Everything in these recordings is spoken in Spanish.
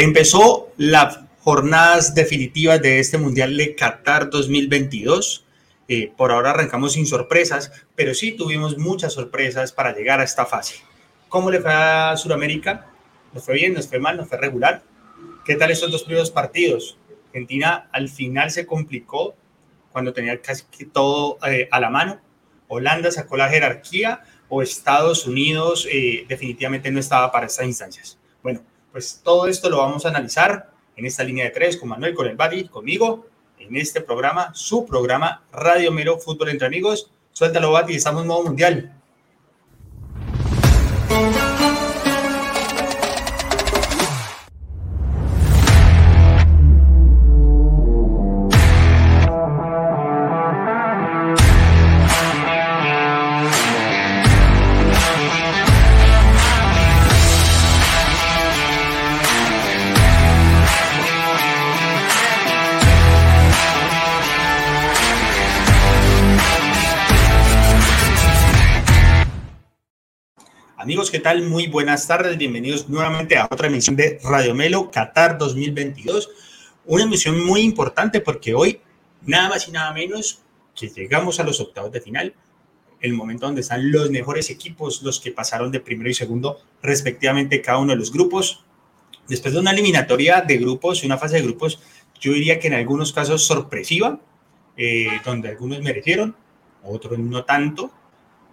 Empezó las jornadas definitivas de este Mundial de Qatar 2022. Eh, por ahora arrancamos sin sorpresas, pero sí tuvimos muchas sorpresas para llegar a esta fase. ¿Cómo le fue a Sudamérica? ¿Nos fue bien? ¿Nos fue mal? ¿Nos fue regular? ¿Qué tal estos dos primeros partidos? Argentina al final se complicó cuando tenía casi todo eh, a la mano. Holanda sacó la jerarquía o Estados Unidos eh, definitivamente no estaba para estas instancias. Bueno, pues todo esto lo vamos a analizar en esta línea de tres con Manuel, con el conmigo, en este programa, su programa Radio Mero Fútbol entre Amigos. Suéltalo, Badi, estamos en modo mundial. Amigos, ¿qué tal? Muy buenas tardes. Bienvenidos nuevamente a otra emisión de Radio Melo Qatar 2022. Una emisión muy importante porque hoy, nada más y nada menos que llegamos a los octavos de final, el momento donde están los mejores equipos, los que pasaron de primero y segundo, respectivamente, cada uno de los grupos. Después de una eliminatoria de grupos, una fase de grupos, yo diría que en algunos casos sorpresiva, eh, donde algunos merecieron, otros no tanto.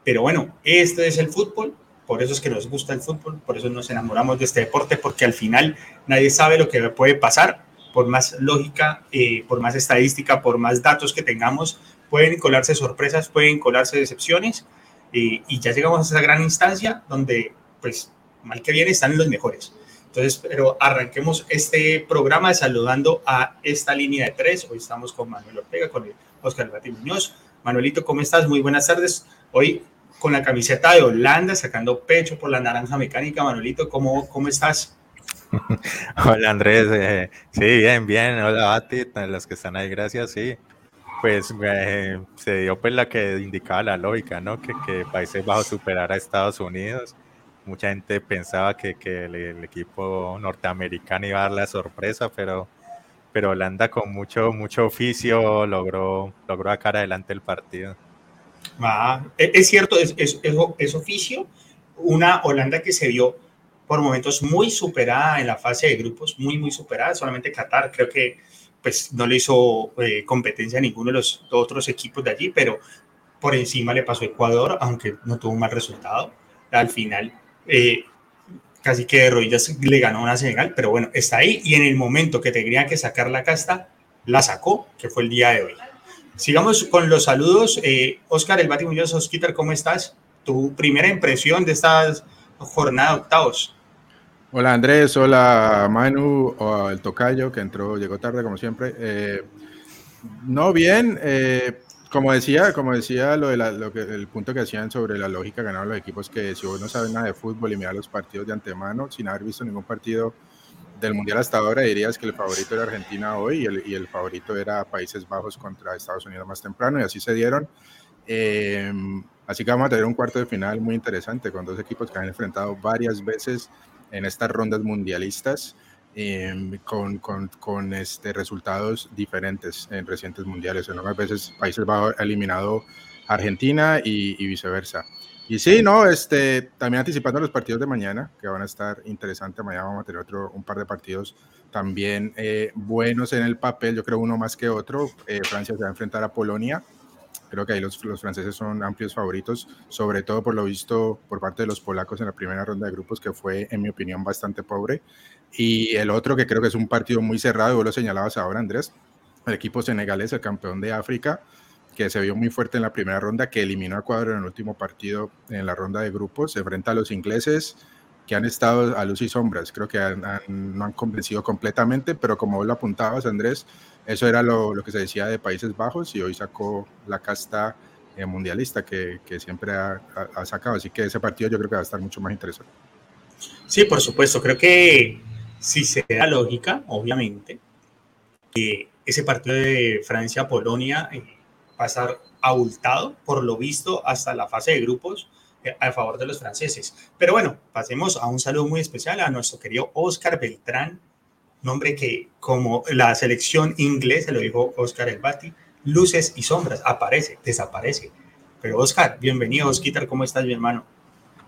Pero bueno, este es el fútbol por eso es que nos gusta el fútbol, por eso nos enamoramos de este deporte, porque al final nadie sabe lo que puede pasar, por más lógica, eh, por más estadística, por más datos que tengamos, pueden colarse sorpresas, pueden colarse decepciones, eh, y ya llegamos a esa gran instancia donde, pues, mal que bien, están los mejores. Entonces, pero arranquemos este programa saludando a esta línea de tres. Hoy estamos con Manuel Ortega, con Oscar Muñoz. Manuelito, ¿cómo estás? Muy buenas tardes. Hoy con la camiseta de Holanda, sacando pecho por la naranja mecánica. Manuelito, ¿cómo, cómo estás? Hola Andrés, eh, sí, bien, bien. Hola Bati, los que están ahí, gracias, sí. Pues eh, se dio pues la que indicaba la lógica, ¿no? Que, que Países Bajos superara a Estados Unidos. Mucha gente pensaba que, que el, equipo norteamericano iba a dar la sorpresa, pero, pero Holanda con mucho, mucho oficio logró, logró sacar adelante el partido. Ah, es cierto, es, oficio. Una Holanda que se vio por momentos muy superada en la fase de grupos, muy, muy superada. Solamente Qatar creo que pues no le hizo eh, competencia a ninguno de los otros equipos de allí, pero por encima le pasó Ecuador, aunque no tuvo un mal resultado. Al final, eh, casi que de rodillas le ganó una Senegal, pero bueno, está ahí y en el momento que tenía que sacar la casta, la sacó, que fue el día de hoy. Sigamos con los saludos. Eh, Oscar El Bati Muñoz, Osquitar, ¿cómo estás? Tu primera impresión de esta jornada octavos. Hola Andrés, hola Manu, o el Tocayo que entró, llegó tarde como siempre. Eh, no, bien, eh, como decía, como decía lo de lo que, el punto que hacían sobre la lógica ganaron los equipos que si vos no sabes nada de fútbol y mirar los partidos de antemano sin haber visto ningún partido del Mundial hasta ahora dirías que el favorito era Argentina hoy y el, y el, favorito era Países Bajos contra Estados Unidos más temprano y así se dieron. Eh, así que vamos a tener un cuarto de final muy interesante con dos equipos que han enfrentado varias veces en estas rondas mundialistas eh, con, con, con, este, resultados diferentes en recientes mundiales. En algunas veces Países Bajos ha eliminado Argentina y, y viceversa. Y sí, no, este, también anticipando los partidos de mañana, que van a estar interesantes. Mañana vamos a tener otro, un par de partidos también eh, buenos en el papel, yo creo uno más que otro. Eh, Francia se va a enfrentar a Polonia. Creo que ahí los, los, franceses son amplios favoritos, sobre todo por lo visto por parte de los polacos en la primera ronda de grupos, que fue, en mi opinión, bastante pobre. Y el otro, que creo que es un partido muy cerrado, vos lo señalabas ahora, Andrés, el equipo senegalés, el campeón de África, que se vio muy fuerte en la primera ronda, que eliminó a Ecuador en el último partido en la ronda de grupos. Se enfrenta a los ingleses, que han estado a luz y sombras. Creo que no han convencido completamente, pero como vos lo apuntabas, Andrés, eso era lo, lo que se decía de Países Bajos y hoy sacó la casta eh, mundialista que, que siempre ha, ha, sacado. Así que ese partido yo creo que va a estar mucho más interesante. Sí, por supuesto. Creo que si se da lógica, obviamente, que ese partido de Francia-Polonia eh, pasar abultado, por lo visto, hasta la fase de grupos eh, a favor de los franceses. Pero bueno, pasemos a un saludo muy especial a nuestro querido Oscar Beltrán, nombre que como la selección inglesa, lo dijo Oscar Elbati, luces y sombras, aparece, desaparece. Pero Oscar, bienvenido, Osquitar, ¿cómo estás, mi hermano?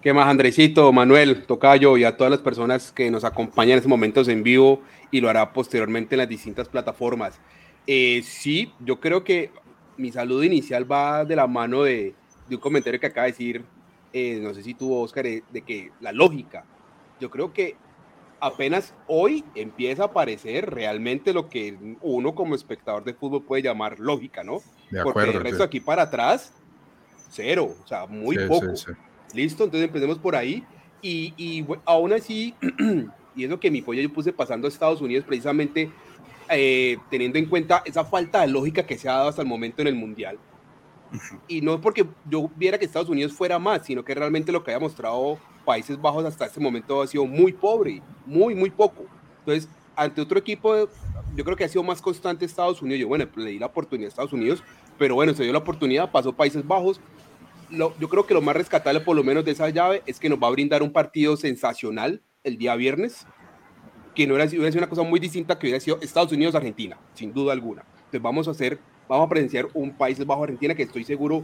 ¿Qué más, Andresito, Manuel, Tocayo y a todas las personas que nos acompañan en estos momentos en vivo y lo hará posteriormente en las distintas plataformas? Eh, sí, yo creo que mi saludo inicial va de la mano de, un comentario que acaba de decir, eh, no sé si tuvo Oscar, eh, de que la lógica. Yo creo que apenas hoy empieza a aparecer realmente lo que uno como espectador de fútbol puede llamar lógica, ¿no? Porque el resto aquí para atrás, cero, o sea, muy poco. Listo, entonces empecemos por ahí. Y, y aún así, y es lo que mi pollo yo puse pasando a Estados Unidos precisamente eh, teniendo en cuenta esa falta de lógica que se ha dado hasta el momento en el Mundial. Y no porque yo viera que Estados Unidos fuera más, sino que realmente lo que haya mostrado Países Bajos hasta este momento ha sido muy pobre, muy, muy poco. Entonces, ante otro equipo, yo creo que ha sido más constante Estados Unidos. Yo, bueno, le di la oportunidad a Estados Unidos, pero bueno, se dio la oportunidad, pasó Países Bajos. yo creo que lo más rescatable, por lo menos de esa llave, es que nos va a brindar un partido sensacional el día viernes que no hubiera sido, una cosa muy distinta que hubiera sido Estados Unidos-Argentina, sin duda alguna. Entonces vamos a hacer, vamos a presenciar un país bajo Argentina que estoy seguro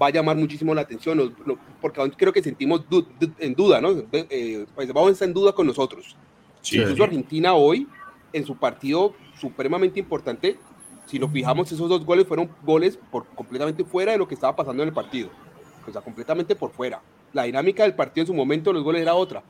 va a llamar muchísimo la atención, porque aún creo que sentimos en duda, ¿no? Eh, Países Bajos está en duda con nosotros. Sí, Incluso Argentina hoy, en su partido supremamente importante, si nos fijamos, esos dos goles fueron goles por, completamente fuera de lo que estaba pasando en el partido. O sea, completamente por fuera. La dinámica del partido en su momento, los goles era otra.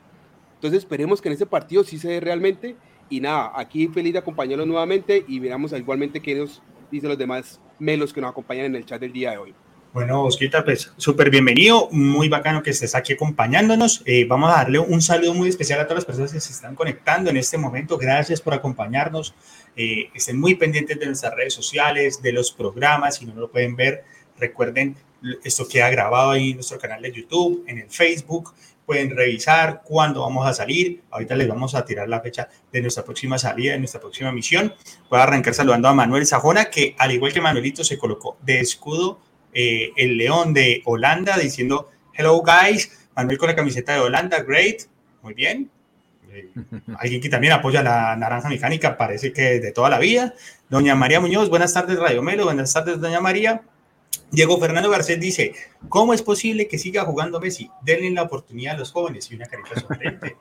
Entonces esperemos que en ese partido sí se dé realmente. Y nada, aquí feliz de acompañarlos nuevamente y miramos igualmente qué nos dicen los demás melos que nos acompañan en el chat del día de hoy. Bueno, Osquita, pues súper bienvenido, muy bacano que estés aquí acompañándonos. Eh, vamos a darle un saludo muy especial a todas las personas que se están conectando en este momento. Gracias por acompañarnos. Eh, estén muy pendientes de nuestras redes sociales, de los programas, si no lo pueden ver, recuerden, esto queda grabado ahí en nuestro canal de YouTube, en el Facebook pueden revisar cuándo vamos a salir. Ahorita les vamos a tirar la fecha de nuestra próxima salida, de nuestra próxima misión. Voy a arrancar saludando a Manuel Sajona, que al igual que Manuelito se colocó de escudo eh, el león de Holanda diciendo, hello guys, Manuel con la camiseta de Holanda, great, muy bien. Eh, alguien que también apoya la naranja mecánica, parece que de toda la vida. Doña María Muñoz, buenas tardes Radio Melo, buenas tardes Doña María. Diego Fernando Garcés dice, ¿cómo es posible que siga jugando Messi? Denle la oportunidad a los jóvenes y una carita sonriente.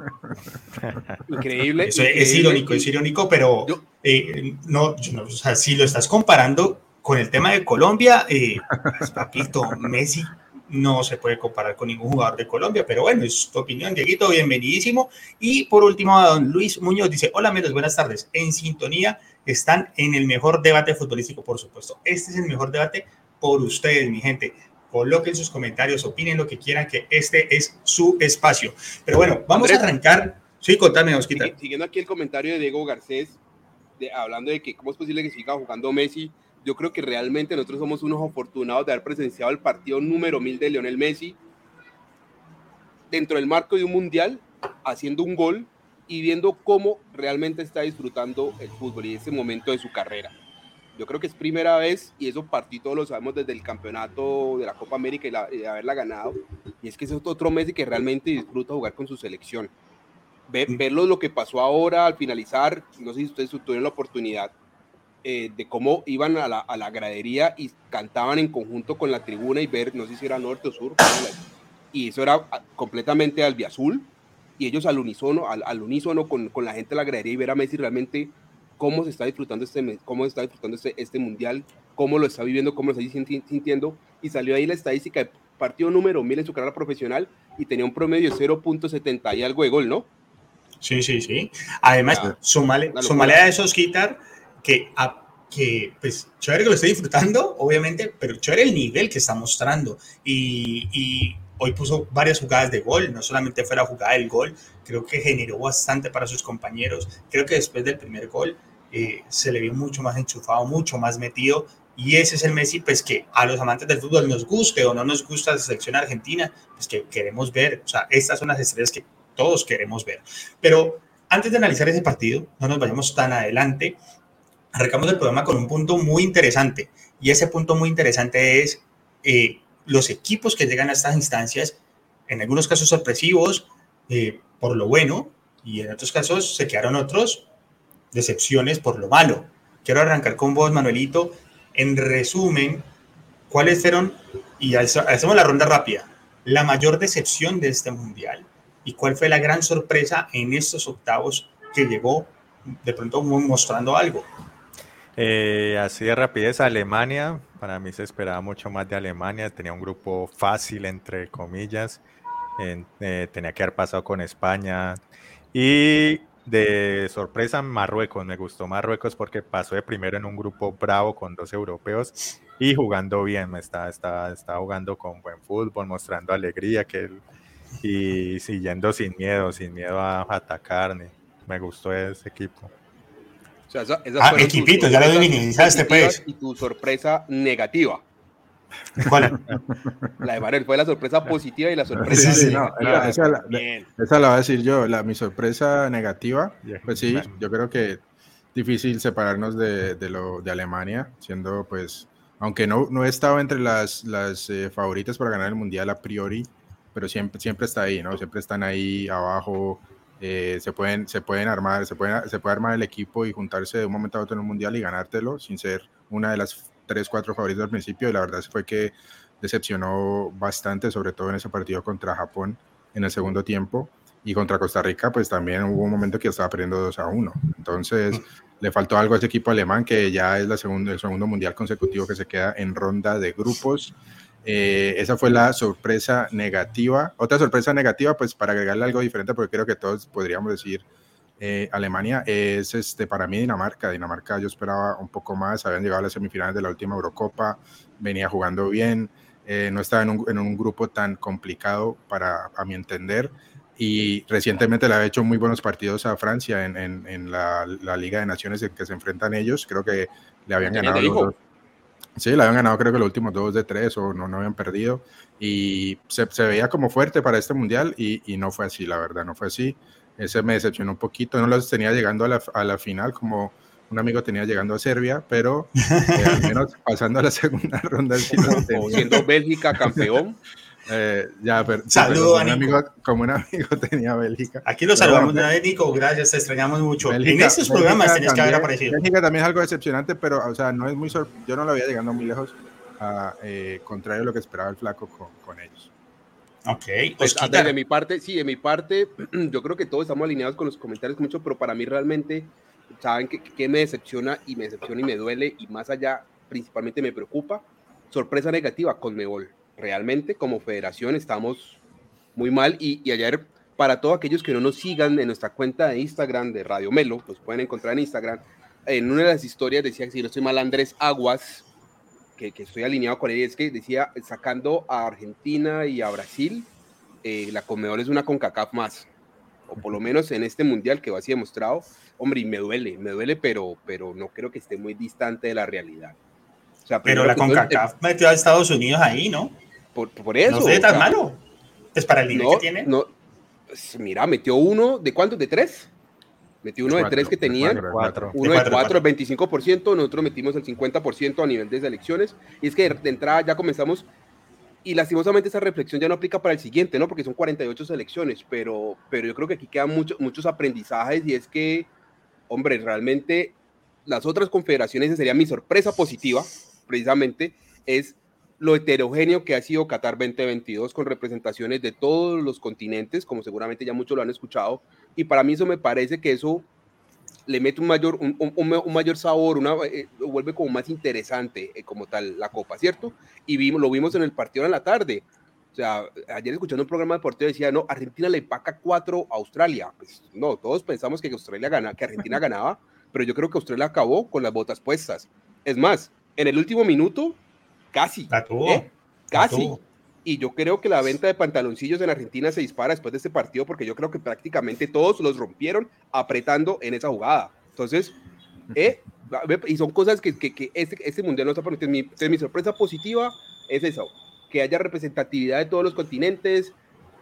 Increíble. Eso es irónico, es irónico, pero eh, no, o sea, si lo estás comparando con el tema de Colombia, eh, pues, papito, Messi no se puede comparar con ningún jugador de Colombia, pero bueno, es tu opinión, Dieguito, bienvenidísimo. Y por último, a don Luis Muñoz dice, hola, Melos, buenas tardes. En sintonía están en el mejor debate futbolístico, por supuesto. Este es el mejor debate por ustedes, mi gente. Coloquen sus comentarios, opinen lo que quieran, que este es su espacio. Pero bueno, vamos a arrancar. Sí, contame, Osquita. Siguiendo aquí el comentario de Diego Garcés, de, hablando de que cómo es posible que siga jugando Messi, yo creo que realmente nosotros somos unos afortunados de haber presenciado el partido número mil de Lionel Messi dentro del marco de un mundial, haciendo un gol y viendo cómo realmente está disfrutando el fútbol y ese momento de su carrera. Yo creo que es primera vez, y eso partí todos lo sabemos desde el campeonato de la Copa América y, de haberla ganado, y es que es otro Messi que realmente disfruta jugar con su selección. verlo lo que pasó ahora al finalizar, no sé si ustedes tuvieron la oportunidad, eh, de cómo iban a la, a la, gradería y cantaban en conjunto con la tribuna y ver, no sé si era norte o sur, y eso era ah, completamente albiazul, y ellos al unísono, al, al unísono con, con, la gente de la gradería y ver a Messi realmente cómo se está disfrutando este, cómo está disfrutando este, este mundial, cómo lo está viviendo, cómo lo está sintiendo. Y salió ahí la estadística de partido número 1000 en su carrera profesional y tenía un promedio de 0.70 y algo de gol, ¿no? Sí, sí, sí. Además, sumale, a esos quitar que, a, que, pues, chévere que lo esté disfrutando, obviamente, pero chévere el nivel que está mostrando. Y, y hoy puso varias jugadas de gol, no solamente fue la jugada del gol, creo que generó bastante para sus compañeros. Creo que después del primer gol eh, se le vio mucho más enchufado, mucho más metido. Y ese es el Messi, pues que a los amantes del fútbol nos guste o no nos gusta la selección argentina, pues que queremos ver. O sea, estas son las estrellas que todos queremos ver. Pero antes de analizar ese partido, no nos vayamos tan adelante, arrancamos el programa con un punto muy interesante. Y ese punto muy interesante es eh, los equipos que llegan a estas instancias, en algunos casos sorpresivos, eh, por lo bueno, y en otros casos se quedaron otros decepciones por lo malo. Quiero arrancar con vos, Manuelito. En resumen, ¿cuáles fueron, y hacemos la ronda rápida, la mayor decepción de este mundial? ¿Y cuál fue la gran sorpresa en estos octavos que llegó de pronto mostrando algo? Eh, así de rapidez, Alemania, para mí se esperaba mucho más de Alemania, tenía un grupo fácil, entre comillas, eh, tenía que haber pasado con España. Y de sorpresa, Marruecos, me gustó Marruecos porque pasó de primero en un grupo bravo con dos europeos y jugando bien, me está, está, está jugando con buen fútbol, mostrando alegría que y siguiendo sin miedo, sin miedo a atacar. Me gustó ese equipo ah, equipito, ya lo minimizaste, pues. Y tu sorpresa negativa. ¿Cuál? La de Manuel fue la sorpresa positiva y la sorpresa negativa. esa, la, esa, la, voy a decir yo. La, mi sorpresa negativa, pues sí, yo creo que difícil separarnos de, de, lo, de Alemania, siendo pues, aunque no, no he estado entre las, las eh, favoritas para ganar el Mundial a priori, pero siempre, siempre está ahí, ¿no? Siempre están ahí abajo, eh, se, pueden, se pueden armar, se, pueden, se puede armar el equipo y juntarse de un momento a otro en un mundial y ganártelo sin ser una de las tres, cuatro favoritas al principio. Y la verdad fue que decepcionó bastante, sobre todo en ese partido contra Japón en el segundo tiempo. Y contra Costa Rica, pues también hubo un momento que estaba perdiendo 2 a 1. Entonces, le faltó algo a ese equipo alemán, que ya es la segunda, el segundo mundial consecutivo que se queda en ronda de grupos. Eh, esa fue la sorpresa negativa. Otra sorpresa negativa, pues para agregarle algo diferente, porque creo que todos podríamos decir eh, Alemania, es este, para mí Dinamarca. Dinamarca yo esperaba un poco más, habían llegado a las semifinales de la última Eurocopa, venía jugando bien, eh, no estaba en un, en un, grupo tan complicado para, a mi entender. Y recientemente le ha hecho muy buenos partidos a Francia en, en, en la, la, Liga de Naciones en que se enfrentan ellos. Creo que le habían ganado los dos Sí, la habían ganado creo que los últimos dos de tres o no, no habían perdido y se, se veía como fuerte para este mundial y, y, no fue así, la verdad, no fue así. Ese me decepcionó un poquito, no los tenía llegando a la, a la final como un amigo tenía llegando a Serbia, pero eh, al menos pasando a la segunda ronda. siendo Bélgica campeón. Eh, ya, pero, Saludos, como, un amigo, como un amigo tenía Bélgica. Aquí lo saludamos bueno, de Nico, gracias, te extrañamos mucho. Bélgica, en estos programas tenías que haber aparecido. Bélgica también es algo decepcionante, pero o sea, no es muy yo no lo había llegando muy lejos, a, eh, contrario a lo que esperaba el flaco con, con ellos. Ok, pues, pues de mi parte, sí, de mi parte, yo creo que todos estamos alineados con los comentarios mucho, pero para mí realmente, ¿saben qué, qué me decepciona? Y me decepciona y me duele, y más allá, principalmente me preocupa, sorpresa negativa con Mebol realmente como federación estamos muy mal y, y, ayer para todos aquellos que no nos sigan en nuestra cuenta de Instagram de Radio Melo, los pueden encontrar en Instagram, en una de las historias decía que si no estoy mal Andrés Aguas, que, que estoy alineado con él, es que decía sacando a Argentina y a Brasil, eh, la Comedor es una CONCACAF más, o por lo menos en este mundial que va así demostrado, hombre, y me duele, me duele, pero, pero no creo que esté muy distante de la realidad. O sea, pero la CONCACAF metió a Estados Unidos ahí, ¿no? Por, por eso. No sé, tan malo. Es para el nivel no, que tiene. No, pues mira, metió uno, ¿de cuántos? ¿De tres? Metió uno de, cuatro, de tres que tenían, de cuatro, uno de cuatro, el 25%, nosotros metimos el 50% a nivel de selecciones, y es que de entrada ya comenzamos, y lastimosamente esa reflexión ya no aplica para el siguiente, ¿no? Porque son 48 selecciones, pero, pero yo creo que aquí quedan mucho, muchos aprendizajes, y es que, hombre, realmente las otras confederaciones, sería mi sorpresa positiva, precisamente, es lo heterogéneo que ha sido Qatar 2022 con representaciones de todos los continentes, como seguramente ya muchos lo han escuchado, y para mí eso me parece que eso le mete un mayor, un, mayor sabor, una, eh, lo vuelve como más interesante eh, como tal la Copa, ¿cierto? Y vimos, lo vimos en el partido en la tarde. O sea, ayer escuchando un programa deportivo decía, no, Argentina le empaca 4 a Australia. Pues, no, todos pensamos que Australia gana, que Argentina ganaba, pero yo creo que Australia acabó con las botas puestas. Es más, en el último minuto Casi. ¿eh? Casi. Y yo creo que la venta de pantaloncillos en Argentina se dispara después de este partido porque yo creo que prácticamente todos los rompieron apretando en esa jugada. Entonces, ¿eh? y son cosas que, que, que este, este, mundial no está permitiendo. Mi, mi sorpresa positiva es eso, que haya representatividad de todos los continentes,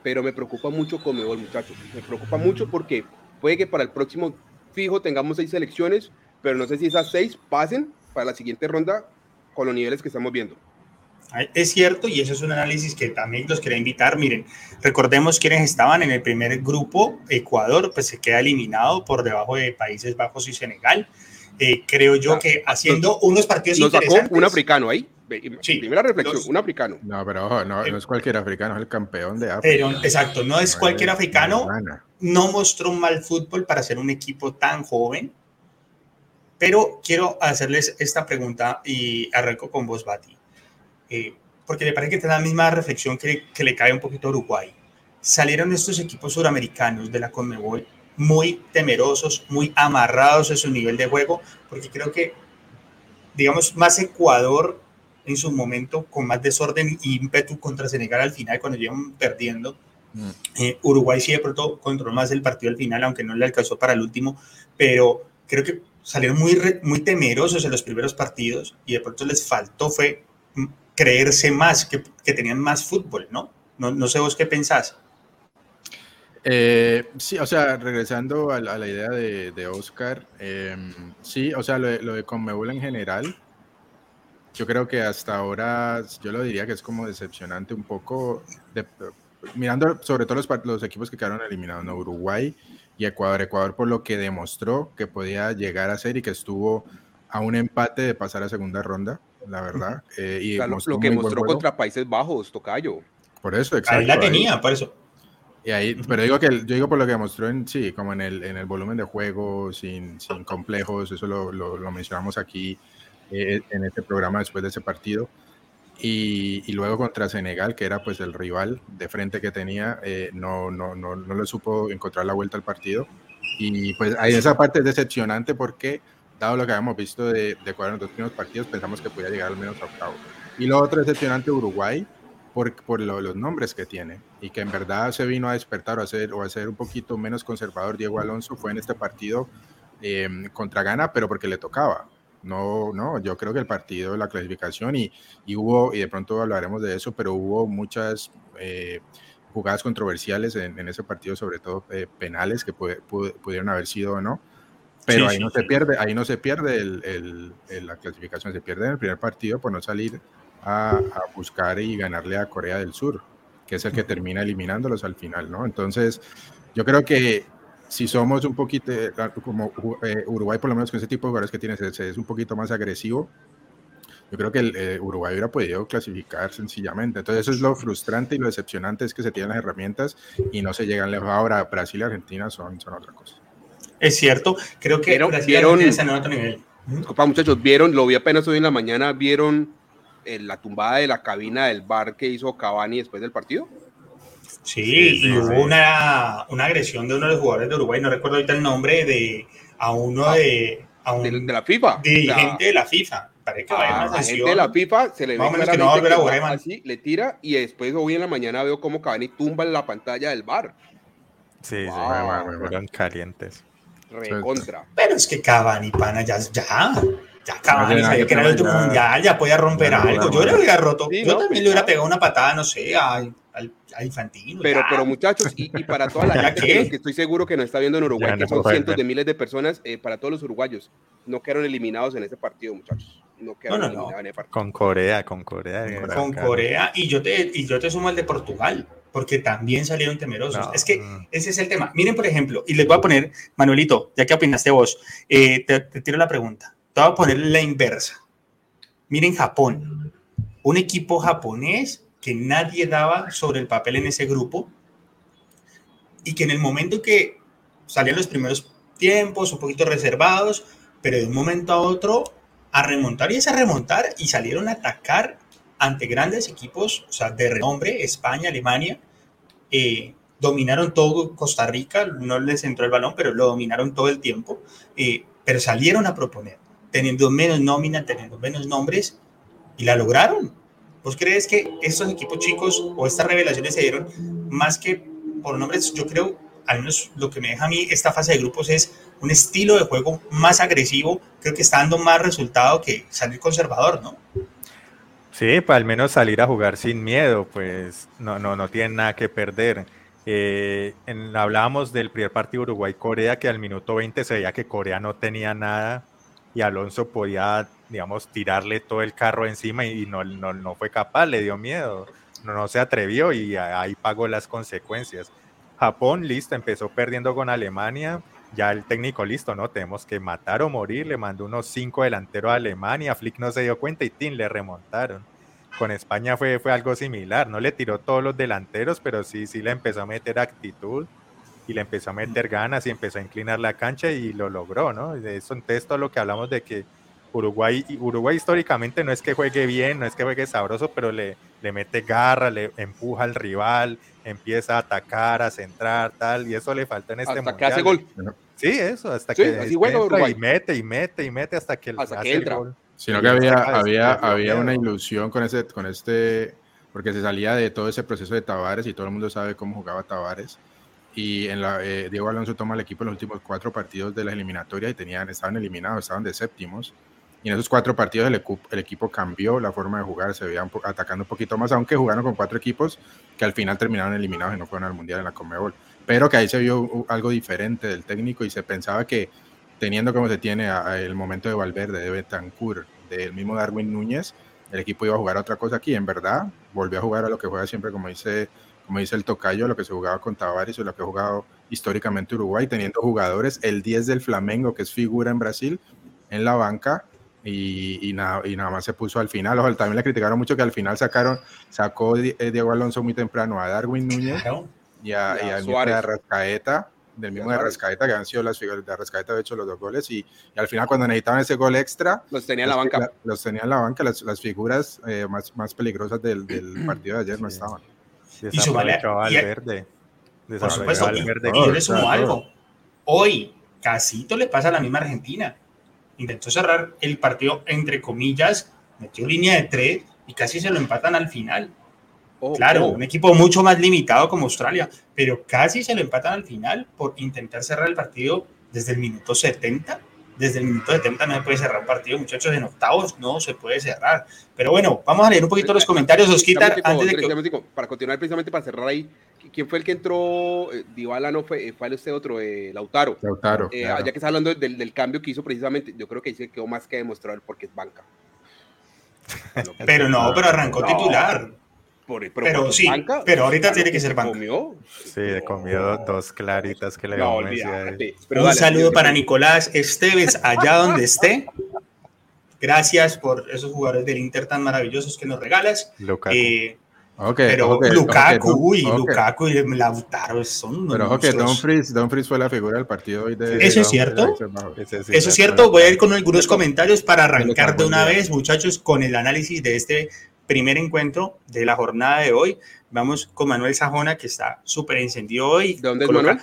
pero me preocupa mucho Comebol, muchachos. Me preocupa mucho porque puede que para el próximo fijo tengamos seis selecciones, pero no sé si esas seis pasen para la siguiente ronda con los niveles que estamos viendo. Es cierto, y eso es un análisis que también los quería invitar. Miren, recordemos quienes estaban en el primer grupo. Ecuador, pues se queda eliminado por debajo de Países Bajos y Senegal. Eh, creo yo ah, que haciendo unos partidos nos interesantes. Sacó un africano ahí. Sí, primera reflexión, un africano. No, pero ojo, no, no, es cualquier africano, es el campeón de África. Pero, exacto, no es cualquier africano. No mostró un mal fútbol para ser un equipo tan joven. Pero quiero hacerles esta pregunta y arranco con vos, Bati. Eh, porque me parece que tiene la misma reflexión que, que le cae un poquito a Uruguay. Salieron estos equipos suramericanos de la Conmebol muy temerosos, muy amarrados a su nivel de juego, porque creo que, digamos, más Ecuador en su momento con más desorden y ímpetu contra Senegal al final cuando llevan perdiendo. Mm. Eh, Uruguay sí de pronto controló más el partido al final, aunque no le alcanzó para el último, pero creo que salieron muy, muy temerosos en los primeros partidos y de pronto les faltó fue creerse más, que, que tenían más fútbol, ¿no? ¿no? No sé vos qué pensás. Eh, sí, o sea, regresando a la, idea de, Oscar, em, sí, o sea, lo de, lo de Conmebol en general, yo creo que hasta ahora yo lo diría que es como decepcionante un poco, mirando sobre todo los, los, equipos que quedaron eliminados, ¿no? Uruguay y Ecuador. Ecuador por lo que demostró que podía llegar a ser y que estuvo a un empate de pasar a segunda ronda, la verdad. Eh, y lo que mostró contra Países Bajos, Tocayo. Por eso, exacto. Ahí la tenía, por eso. Y ahí, pero digo que yo digo por lo que demostró en sí, como en el, en el volumen de juego, sin, sin complejos, eso lo, lo, lo mencionamos aquí eh, en este programa después de ese partido. Y, y, luego contra Senegal, que era pues el rival de frente que tenía, eh, no, no, no, no le supo encontrar la vuelta al partido. Y pues ahí esa parte es decepcionante porque, dado lo que habíamos visto de, de los dos primeros partidos, pensamos que podía llegar al menos a octavo. Y lo otro decepcionante Uruguay, por, por los nombres que tiene y que en verdad se vino a despertar o a ser, o a ser un poquito menos conservador Diego Alonso fue en este partido eh, contra Ghana, pero porque le tocaba. No, no, yo creo que el partido, la clasificación y, y hubo, y de pronto hablaremos de eso, pero hubo muchas eh, jugadas controversiales en, en, ese partido, sobre todo eh, penales que pudieron haber sido o no. Pero ahí no se pierde, ahí no se pierde el, el, la clasificación, se pierde en el primer partido por no salir a, buscar y ganarle a Corea del Sur, que es el que termina eliminándolos al final, ¿no? Entonces, yo creo que si somos un poquito, eh, como eh, Uruguay, por lo menos con ese tipo de jugadores que tiene, es un poquito más agresivo, yo creo que el, eh, Uruguay hubiera podido clasificar sencillamente. Entonces, eso es lo frustrante y lo decepcionante es que se tienen las herramientas y no se llegan lejos. Ahora, Brasil y Argentina son, son otra cosa. Es cierto, creo que Brasil y Argentina están en otro nivel. Disculpa, muchachos, vieron, lo vi apenas hoy en la mañana, vieron la tumbada de la cabina del bar que hizo Cavani después del partido? Sí, y hubo una, una, agresión de uno de los jugadores de Uruguay, no recuerdo ahorita el nombre, de a uno ah, de. A un de, la FIFA. Dirigente de la FIFA. Parece que a la gente de la FIFA se le ve que no a así, le tira y después hoy en la mañana veo cómo Cavani tumba en la pantalla del bar. Sí, sí, fueron calientes. Recontra. Pero es que Cavani, pana, ya, ya, ya Cavani sabía que era el último mundial, ya podía romper algo. Yo le hubiera roto, yo también le hubiera pegado una patada, no sé, al, al infantino. Pero, pero muchachos, y, para toda la gente que, que, estoy seguro que nos está viendo en Uruguay, que son cientos de miles de personas, eh, para todos los uruguayos, no quedaron eliminados en ese partido, muchachos. No quedaron eliminados en ese partido. Con Corea, con Corea. Con Corea, y yo, te, y yo te sumo al de Portugal porque también salieron temerosos. es que ese es el tema. Miren, por ejemplo, y les voy a poner, Manuelito, ya que opinaste vos, eh, te, te, tiro la pregunta. Te voy a poner la inversa. Miren Japón, un equipo japonés que nadie daba sobre el papel en ese grupo y que en el momento que salían los primeros tiempos, un poquito reservados, pero de un momento a otro a remontar y es a remontar y salieron a atacar ante grandes equipos, o sea, de renombre, España, Alemania, eh, dominaron todo Costa Rica, no les entró el balón, pero lo dominaron todo el tiempo, eh, pero salieron a proponer teniendo menos nómina, teniendo menos nombres, y la lograron. ¿Vos crees que estos equipos chicos o estas revelaciones se dieron más que por nombres? Yo creo, al menos lo que me deja a mí esta fase de grupos es un estilo de juego más agresivo, creo que está dando más resultado que salir conservador, ¿no? Sí, para al menos salir a jugar sin miedo, pues no, no, no tienen nada que perder. Eh, hablábamos del primer partido Uruguay-Corea, que al minuto 20 se veía que Corea no tenía nada y Alonso podía digamos, tirarle todo el carro encima y no, no, no fue capaz, le dio miedo, no, no se atrevió y ahí pagó las consecuencias. Japón, listo, empezó perdiendo con Alemania, ya el técnico listo, ¿no? Tenemos que matar o morir, le mandó unos cinco delanteros a Alemania, Flick no se dio cuenta y Tim le remontaron. Con España fue, fue algo similar, no le tiró todos los delanteros, pero sí, sí le empezó a meter actitud y le empezó a meter ganas y empezó a inclinar la cancha y lo logró, ¿no? Eso entonces todo lo que hablamos de que Uruguay, Uruguay históricamente no es que juegue bien, no es que juegue sabroso, pero le, le mete garra, le empuja al rival, empieza a atacar, a centrar, tal, y eso le falta en este hasta que hace gol. Sí, eso, hasta que así y mete y mete y mete hasta que, hasta que entra. El gol. Sino que había, había, había una ilusión con ese, con este, porque se salía de todo ese proceso de Tavares y todo el mundo sabe cómo jugaba Tavares. Y en la, eh, Diego Alonso toma el equipo en los últimos cuatro partidos de la eliminatoria y tenían, estaban eliminados, estaban de séptimos y en esos cuatro partidos el, el, equipo cambió la forma de jugar, se veían atacando un poquito más, aunque jugaron con cuatro equipos que al final terminaron eliminados y no fueron al Mundial en la Conmebol. Pero que ahí se vio algo diferente del técnico y se pensaba que teniendo como se tiene el momento de Valverde, de Betancourt, del mismo Darwin Núñez, el equipo iba a jugar otra cosa aquí. En verdad, volvió a jugar a lo que juega siempre, como dice, como dice el Tocayo, lo que se jugaba con Tavares o lo que ha jugado históricamente Uruguay, teniendo jugadores, el 10 del Flamengo, que es figura en Brasil, en la banca, y, nada, y nada más se puso al final. También le criticaron mucho que al final sacaron, sacó eh, Diego Alonso muy temprano a Darwin Núñez y a, y a, Arrascaeta, del mismo de Arrascaeta, que han sido las figuras de Arrascaeta, de hecho, los dos goles. Y, y, al final, cuando necesitaban ese gol extra, los tenía en la banca. los tenía en la banca, las, las figuras eh, más, más peligrosas del, del partido de ayer no estaban. y su vale, verde. Por supuesto, y, yo le sumo algo. Hoy, Casito le pasa a la misma Argentina intentó cerrar el partido entre comillas, metió línea de tres y casi se lo empatan al final. Oh, claro, oh. un equipo mucho más limitado como Australia, pero casi se lo empatan al final por intentar cerrar el partido desde el minuto 70. Desde el minuto 70 no se puede cerrar un partido, muchachos, en octavos no se puede cerrar. Pero bueno, vamos a leer un poquito los comentarios, Osquitar, antes de que... Para continuar, precisamente para cerrar ahí, ¿Quién fue el que entró? Eh, Dybala no fue, eh, fue este otro, eh, Lautaro. Lautaro. Ya que está hablando del, del, cambio que hizo precisamente, yo creo que dice que quedó más que demostrado porque es banca. pero no, pero arrancó titular. Pero, sí, pero ahorita tiene que ser banca. Comió? Sí, comió dos claritas que le no, Un saludo para Nicolás Esteves, allá donde esté. Gracias por esos jugadores del Inter tan maravillosos que nos regalas. Eh, pero Lukaku, uy, Lukaku y Lautaro son Pero que Dumfries, Dumfries fue la figura del partido hoy de... ¿Eso es cierto? Eso es cierto. Voy a ir con algunos comentarios para arrancar de una vez, muchachos, con el análisis de este primer encuentro de la jornada de hoy. Vamos con Manuel Sajona, que está súper encendido hoy. ¿De dónde es Manuel?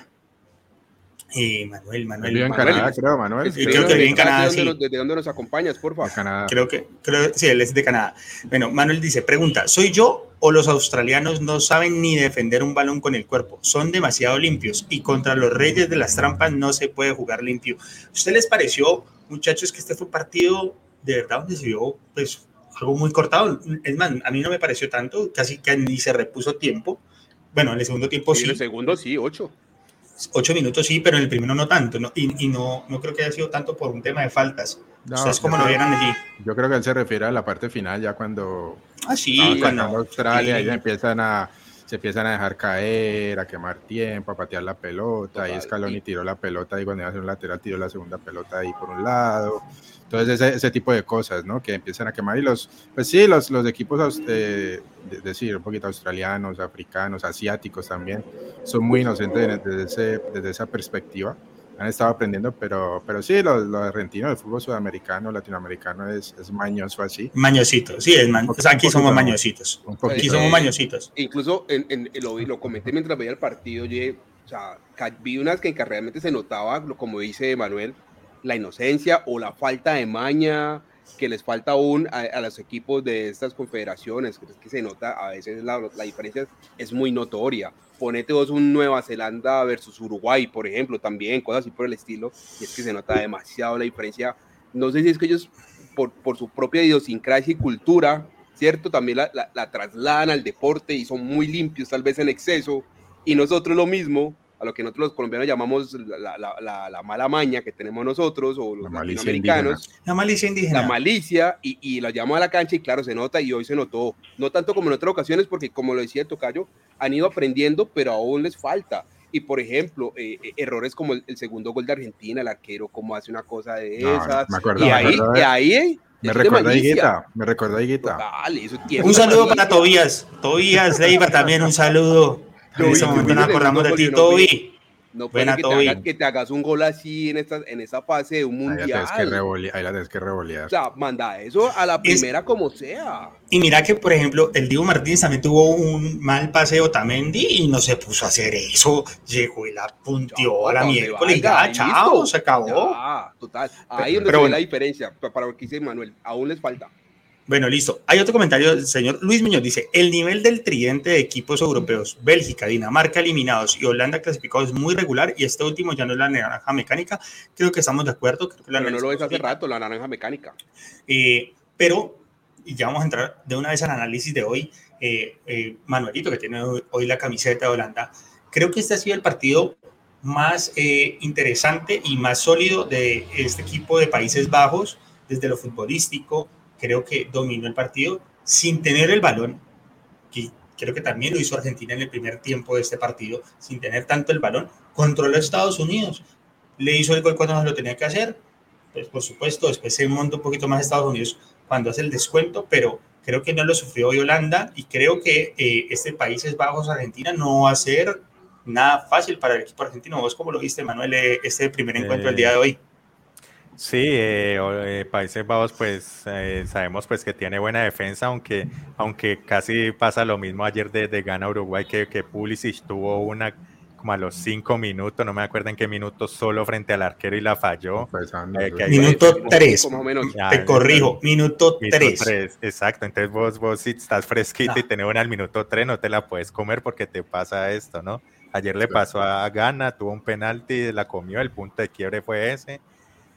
Eh, Manuel, Manuel. Vive en Canadá, creo, Manuel. Sí, creo que vive en Canadá, sí. ¿Desde dónde nos acompañas, por favor? Canadá. Creo que, creo, sí, él es de Canadá. Bueno, Manuel dice, pregunta, ¿soy yo o los australianos no saben ni defender un balón con el cuerpo? Son demasiado limpios y contra los reyes de las trampas no se puede jugar limpio. ¿Usted les pareció, muchachos, que este fue un partido de verdad donde se vio, pues, algo muy cortado? Es más, a mí no me pareció tanto, casi que ni se repuso tiempo. Bueno, en el segundo tiempo sí. En el segundo sí, ocho ocho minutos sí, pero en el primero no tanto, ¿no? Y, y, no, no creo que haya sido tanto por un tema de faltas. No, Ustedes como lo vieron allí. Yo creo que él se refiere a la parte final, ya cuando... Ah, sí, cuando... Australia, ya empiezan a, se empiezan a dejar caer, a quemar tiempo, a patear la pelota, y Scaloni tiró la pelota y cuando iba a hacer un lateral tiró la segunda pelota ahí por un lado. Entonces, ese, ese, tipo de cosas, ¿no? Que empiezan a quemar. Y los, pues sí, los, los equipos, eh, de, decir, un poquito australianos, africanos, asiáticos también, son muy inocentes desde, ese, desde esa perspectiva. Han estado aprendiendo, pero, pero sí, los, los argentinos, el fútbol sudamericano, latinoamericano es, es mañoso así. Mañosito, sí, es man, o sea, aquí somos mañositos. Aquí somos mañositos. Incluso en, en, lo, lo, comenté mientras veía el partido, yo, o sea, vi unas que, que realmente se notaba, como dice Manuel, la inocencia o la falta de maña que les falta aún a, los equipos de estas confederaciones, que, es que se nota a veces la, la, diferencia es muy notoria. Ponete vos un Nueva Zelanda versus Uruguay, por ejemplo, también, cosas así por el estilo, y es que se nota demasiado la diferencia. No sé si es que ellos, por, por su propia idiosincrasia y cultura, ¿cierto? También la, la, la trasladan al deporte y son muy limpios, tal vez en exceso, y nosotros lo mismo, a lo que nosotros los colombianos llamamos la, la, la, mala maña que tenemos nosotros o los latinoamericanos. La malicia indígena. La malicia y, y la llamó a la cancha y claro, se nota y hoy se notó. No tanto como en otras ocasiones porque como lo decía el tocayo, han ido aprendiendo, pero aún les falta. Y por ejemplo, eh, eh, errores como el, segundo gol de Argentina, el arquero, como hace una cosa de esas. me acuerdo, y, ahí, me ahí, me recuerda a Higuita, me recuerda a Higuita. Un saludo para Tobías, Tobías Leiva también, un saludo. En ese momento nos acordamos de ti, Toby. No puede que te, hagas, que te, hagas, un gol así en esta, en esa fase de un mundial. Ahí la tienes que revolear. O sea, manda eso a la primera como sea. Y mira que, por ejemplo, el Diego Martínez también tuvo un mal paseo Otamendi y no se puso a hacer eso. Llegó y la puntió a la miércoles y ya, chao, se acabó. total. Ahí es donde la diferencia, para lo que dice Manuel. Aún les falta. Bueno, listo. Hay otro comentario del señor Luis Muñoz. Dice, el nivel del tridente de equipos europeos, Bélgica, Dinamarca eliminados y Holanda clasificados es muy regular y este último ya no es la naranja mecánica. Creo que estamos de acuerdo. Creo que la no, no lo ves hace rato, la naranja mecánica. Eh, pero, y ya vamos a entrar de una vez al análisis de hoy, eh, eh, Manuelito, que tiene hoy la camiseta de Holanda, creo que este ha sido el partido más interesante y más sólido de este equipo de Países Bajos, desde lo futbolístico, creo que dominó el partido sin tener el balón, que creo que también lo hizo Argentina en el primer tiempo de este partido, sin tener tanto el balón, controló a Estados Unidos, le hizo el gol cuando no lo tenía que hacer, pues por supuesto, después se monta un poquito más Estados Unidos cuando hace el descuento, pero creo que no lo sufrió hoy Holanda y creo que eh, este Países Bajos, Argentina, no va a ser nada fácil para el equipo argentino. ¿Vos cómo lo viste, Manuel, eh, este primer encuentro el día de hoy? Sí, eh, eh, Países Bajos pues eh, sabemos pues que tiene buena defensa, aunque, aunque casi pasa lo mismo ayer de, de Gana Uruguay, que, que Pulisic. Tuvo una como a los cinco minutos, no me acuerdo en qué minuto, solo frente al arquero y la falló. minuto tres, te corrijo, minuto, tres. Exacto, entonces vos, vos si estás fresquito y tenés una al minuto tres, no te la puedes comer porque te pasa esto, ¿no? Ayer le pasó a Gana, tuvo un penalti, la comió, el punto de quiebre fue ese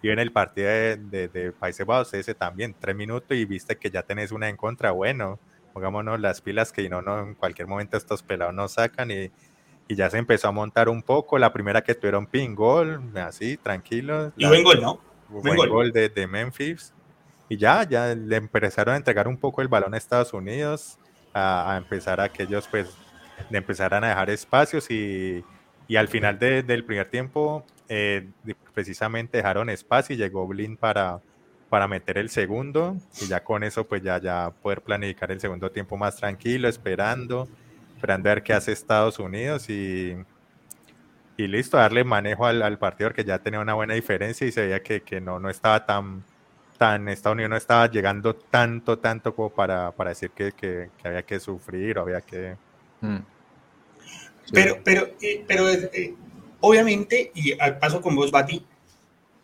y en el partido de, de, Países Bajos, ese también, tres minutos y viste que ya tenés una en contra, bueno, pongámonos las pilas que no, no en cualquier momento estos pelados nos sacan y, y, ya se empezó a montar un poco. La primera que tuvieron pin gol, así, tranquilo. Y buen gol, ¿no? Buen gol, de, de, Memphis. Y ya, ya le empezaron a entregar un poco el balón a Estados Unidos, a, a empezar a que ellos pues le empezaran a dejar espacios y, y al final de, del primer tiempo eh, precisamente dejaron espacio y llegó Blin para, para meter el segundo y ya con eso pues ya, ya poder planificar el segundo tiempo más tranquilo, esperando, esperando a ver qué hace Estados Unidos y, y listo, darle manejo al, al partido que ya tenía una buena diferencia y se veía que, que no, no estaba tan, tan, Estados Unidos no estaba llegando tanto, tanto como para, para decir que, que, que, había que sufrir o había que... Mm. Pero, pero, eh, pero eh, Obviamente, y al paso con vos, Bati,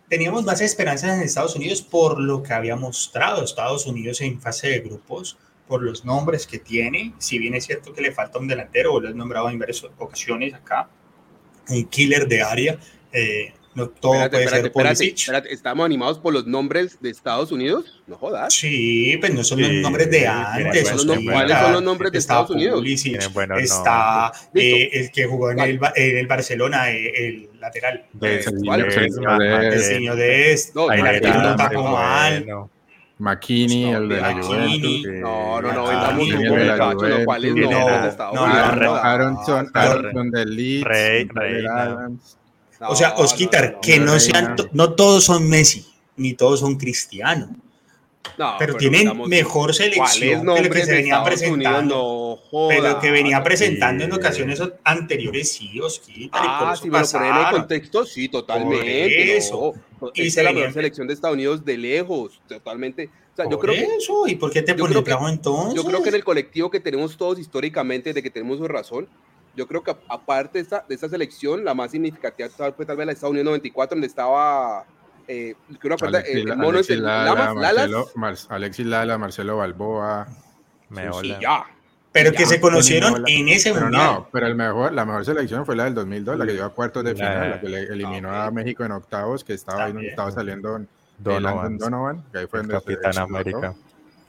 teníamos más esperanzas en Estados Unidos por lo que había mostrado Estados Unidos en fase de grupos, por los nombres que tiene, si bien es cierto que le falta un delantero, o lo he nombrado en varias ocasiones acá, un killer de área, eh, no todo espérate, puede ser espérate, ¿Estamos animados por los nombres de Estados Unidos? No jodas. Sí, pues no son los nombres de antes. ¿Cuáles son los nombres de Estados Unidos? está eh, el que jugó en el, en el Barcelona, eh, el lateral. De, el señor de esto. El no está mal. Makini, el de la Juventus. No, no, no, vendamos un muchacho, los cuales no. No, Aronson, Aronson del Leeds. Rey, Rey. O sea, Osquitar, que no sean, no todos son Messi, ni todos son Cristiano. No, pero, tienen mejor selección que lo que se venía presentando. No pero que venía presentando en ocasiones anteriores, sí, Osquitar. Ah, si me lo ponen en el contexto, sí, totalmente. eso. Y se la mejor selección de Estados Unidos de lejos, totalmente. O sea, yo creo eso, ¿y por qué te pones entonces? Yo creo que en el colectivo que tenemos todos históricamente, de que tenemos razón, yo creo que aparte de esta, de esta selección, la más significativa fue tal vez la de Estados Unidos 94, donde estaba eh, que Alexis, el, mono es el Lala, Marcelo, Mar, Alexis Lala, Marcelo Balboa. Sí, ya. Pero que se conocieron en ese pero mundial. No, pero el mejor, la mejor selección fue la del 2002, la que llegó a cuartos de final, la que le eliminó a México en octavos, que estaba ahí donde estaba saliendo Donovan, Donovan que ahí fue el Capitán América.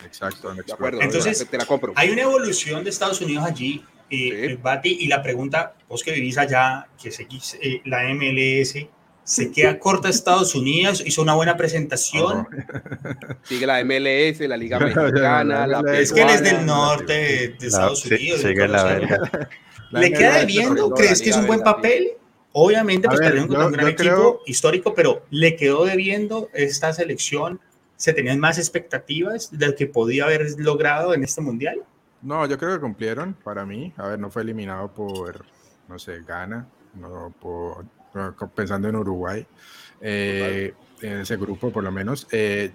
Exacto. Entonces, hay una evolución de Estados Unidos allí eh, Bati, y la pregunta, vos que vivís allá, que seguís eh, la MLS, se queda corta Estados Unidos, hizo una buena presentación. Oh. Sigue la MLS, la Liga Mexicana, la Es que él es del norte de, Estados Unidos. Sigue la ¿Le queda debiendo? ¿Crees que es un buen papel? Obviamente, pues perdieron un gran equipo histórico, pero le quedó debiendo esta selección. ¿Se tenían más expectativas de lo que podía haber logrado en este mundial? No, yo creo que cumplieron para mí. A ver, no fue eliminado por, no sé, Ghana, no por, pensando en Uruguay. Eh, en ese grupo, por lo menos, eh,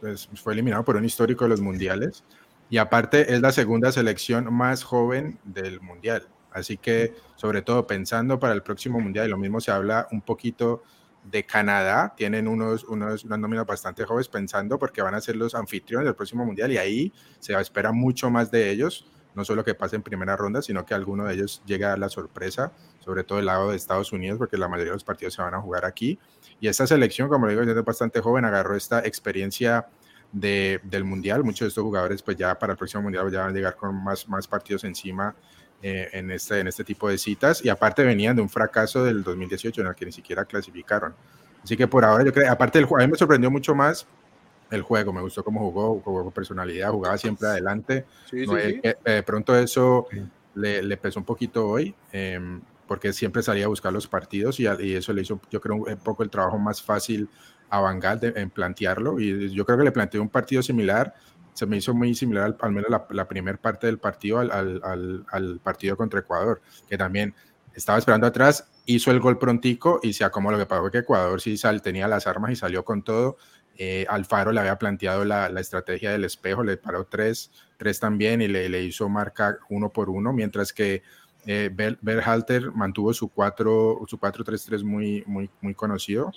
pues, fue eliminado por un histórico de los mundiales. Y aparte, es la segunda selección más joven del mundial. Así que, sobre todo pensando para el próximo mundial, y lo mismo se habla un poquito de Canadá, tienen unos, unos, unas nóminas bastante jóvenes pensando porque van a ser los anfitriones del próximo mundial y ahí se espera mucho más de ellos, no solo que pasen primera ronda, sino que alguno de ellos llegue a dar la sorpresa, sobre todo el lado de Estados Unidos, porque la mayoría de los partidos se van a jugar aquí. Y esta selección, como digo, es bastante joven, agarró esta experiencia de, del mundial. Muchos de estos jugadores, pues ya para el próximo mundial ya van a llegar con más, más partidos encima eh, en, este, en este tipo de citas y aparte venían de un fracaso del 2018 en el que ni siquiera clasificaron. Así que por ahora yo creo, aparte del juego, a mí me sorprendió mucho más el juego, me gustó cómo jugó, jugó personalidad, jugaba siempre adelante. Eh, pronto eso le, le, pesó un poquito hoy, em, porque siempre salía a buscar los partidos y, y, eso le hizo, yo creo, un poco el trabajo más fácil a Bangal en plantearlo. Y yo creo que le planteó un partido similar se me hizo muy similar al, menos la, la primera parte del partido al, al, al, partido contra Ecuador, que también estaba esperando atrás, hizo el gol prontico y se acomodó. Lo que pasó que Ecuador sí sal, tenía las armas y salió con todo. Eh, Alfaro le había planteado la, la, estrategia del espejo, le paró tres, tres también y le, le hizo marca uno por uno, mientras que eh, Berhalter mantuvo su 4-3-3 muy, muy, muy conocido.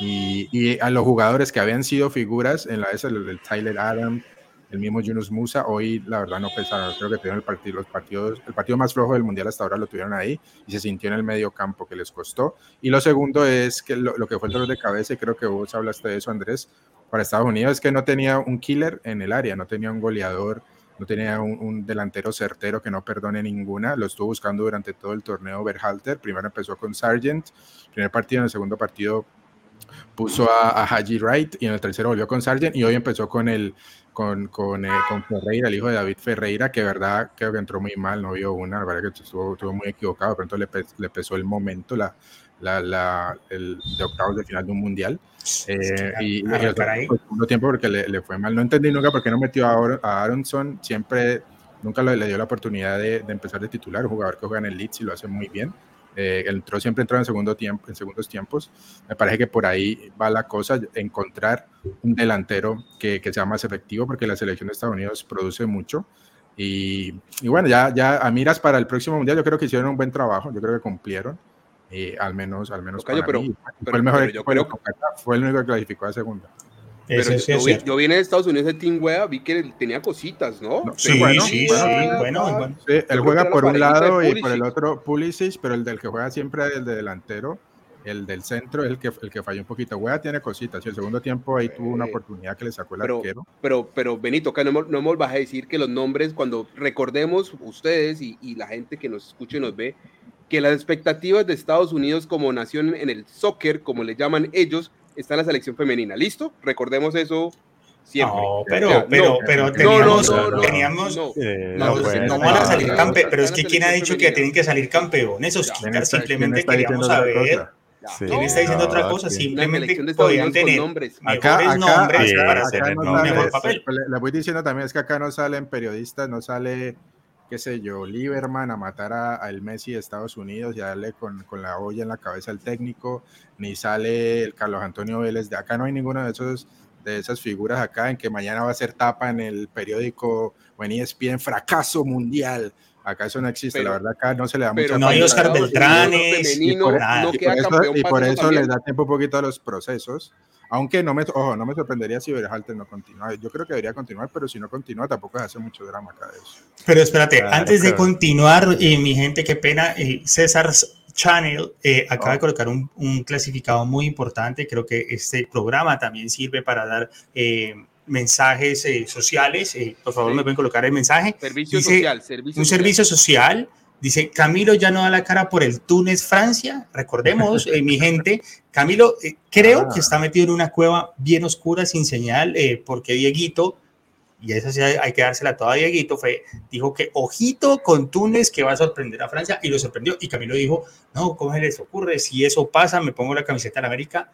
Y, y, a los jugadores que habían sido figuras en la esa, el Tyler Adams, el mismo Yunus Musa, hoy la verdad no pesaron, creo que tuvieron el partido, los partidos, el partido más flojo del Mundial hasta ahora lo tuvieron ahí y se sintió en el medio campo que les costó. Y lo segundo es que lo, que fue el dolor de cabeza, y creo que vos hablaste de eso Andrés, para Estados Unidos es que no tenía un killer en el área, no tenía un goleador, no tenía un, delantero certero que no perdone ninguna, lo estuvo buscando durante todo el torneo Berhalter, primero empezó con Sargent, primer partido, en el segundo partido puso a, a Haji Wright y en el tercero volvió con Sargent y hoy empezó con el con, con, eh, con, Ferreira, el hijo de David Ferreira, que verdad creo que entró muy mal, no vio una, la verdad que estuvo, estuvo muy equivocado, de pronto le, le pesó el momento, la, la, la, el de octavos de final de un mundial. Eh, y, y el segundo tiempo porque le, le, fue mal. No entendí nunca por qué no metió a, a Aronson, siempre, nunca le, le dio la oportunidad de, de, empezar de titular, un jugador que juega en el Leeds y lo hace muy bien. Eh, entró siempre entró en segundo tiempo, en segundos tiempos. Me parece que por ahí va la cosa, encontrar un delantero que, que sea más efectivo, porque la selección de Estados Unidos produce mucho. Y, y, bueno, ya, ya a miras para el próximo mundial, yo creo que hicieron un buen trabajo, yo creo que cumplieron, eh, al menos, al menos para pero, mí. Pero, fue el mejor yo creo, fue el único que clasificó a segunda. Pero es yo, vi, yo, vi, en Estados Unidos de Team Wea, vi que tenía cositas, ¿no? no sí, bueno, sí, bueno, sí, bueno, bueno. Sí, él juega por un lado y por el otro Pulisic, pero el del que juega siempre es el de delantero, el del centro es el que, el que falló un poquito. Wea tiene cositas, y el segundo tiempo ahí tuvo una oportunidad que le sacó el pero, arquero. Pero, pero Benito, acá no, no me vas a decir que los nombres, cuando recordemos ustedes y, y la gente que nos escucha y nos ve, que las expectativas de Estados Unidos como nación en el soccer, como le llaman ellos, está en la selección femenina. ¿Listo? Recordemos eso siempre. No, pero, ya, pero, no, pero teníamos, no, no, teníamos, no, eh, no, van a salir campeones, pero es que quién ha dicho que tienen que salir campeones, esos kickers simplemente queríamos saber. Sí, ¿Quién está diciendo otra cosa? Simplemente podrían tener nombres, acá, mejores acá, nombres acá, para hacer no mejor papel. Le, le voy diciendo también es que acá no salen periodistas, no sale qué sé yo, Lieberman a matar al Messi de Estados Unidos y a darle con, con, la olla en la cabeza al técnico, ni sale el Carlos Antonio Vélez, de acá no hay ninguno de esos de esas figuras acá en que mañana va a ser tapa en el periódico o en ESPN, fracaso mundial. Acá eso no existe, pero, la verdad acá no se le da mucha No hay Oscar Beltranes, y por, no y por eso, y por eso les da tiempo un poquito a los procesos. Aunque no me, ojo, no me sorprendería si Berhalter no continúa. Yo creo que debería continuar, pero si no continúa, tampoco se hace mucho drama acá de eso. Pero espérate, claro, antes claro. de continuar, eh, mi gente, qué pena, eh, César Channel eh, acaba oh. de colocar un, un, clasificado muy importante. Creo que este programa también sirve para dar eh, mensajes eh, sociales. eh, por favor, Sí. me pueden colocar el mensaje. Servicio Dice, social, servicio un social. servicio social. Dice, Camilo ya no da la cara por el Túnez, Francia. Recordemos, eh, mi gente, Camilo eh, creo Ah. que está metido en una cueva bien oscura, sin señal, eh, porque Dieguito, y esa sí hay hay que dársela toda a Dieguito, fue, dijo que ojito con Túnez que va a sorprender a Francia, y lo sorprendió. Y Camilo dijo, no, ¿cómo se les ocurre? Si eso pasa, me pongo la camiseta la América.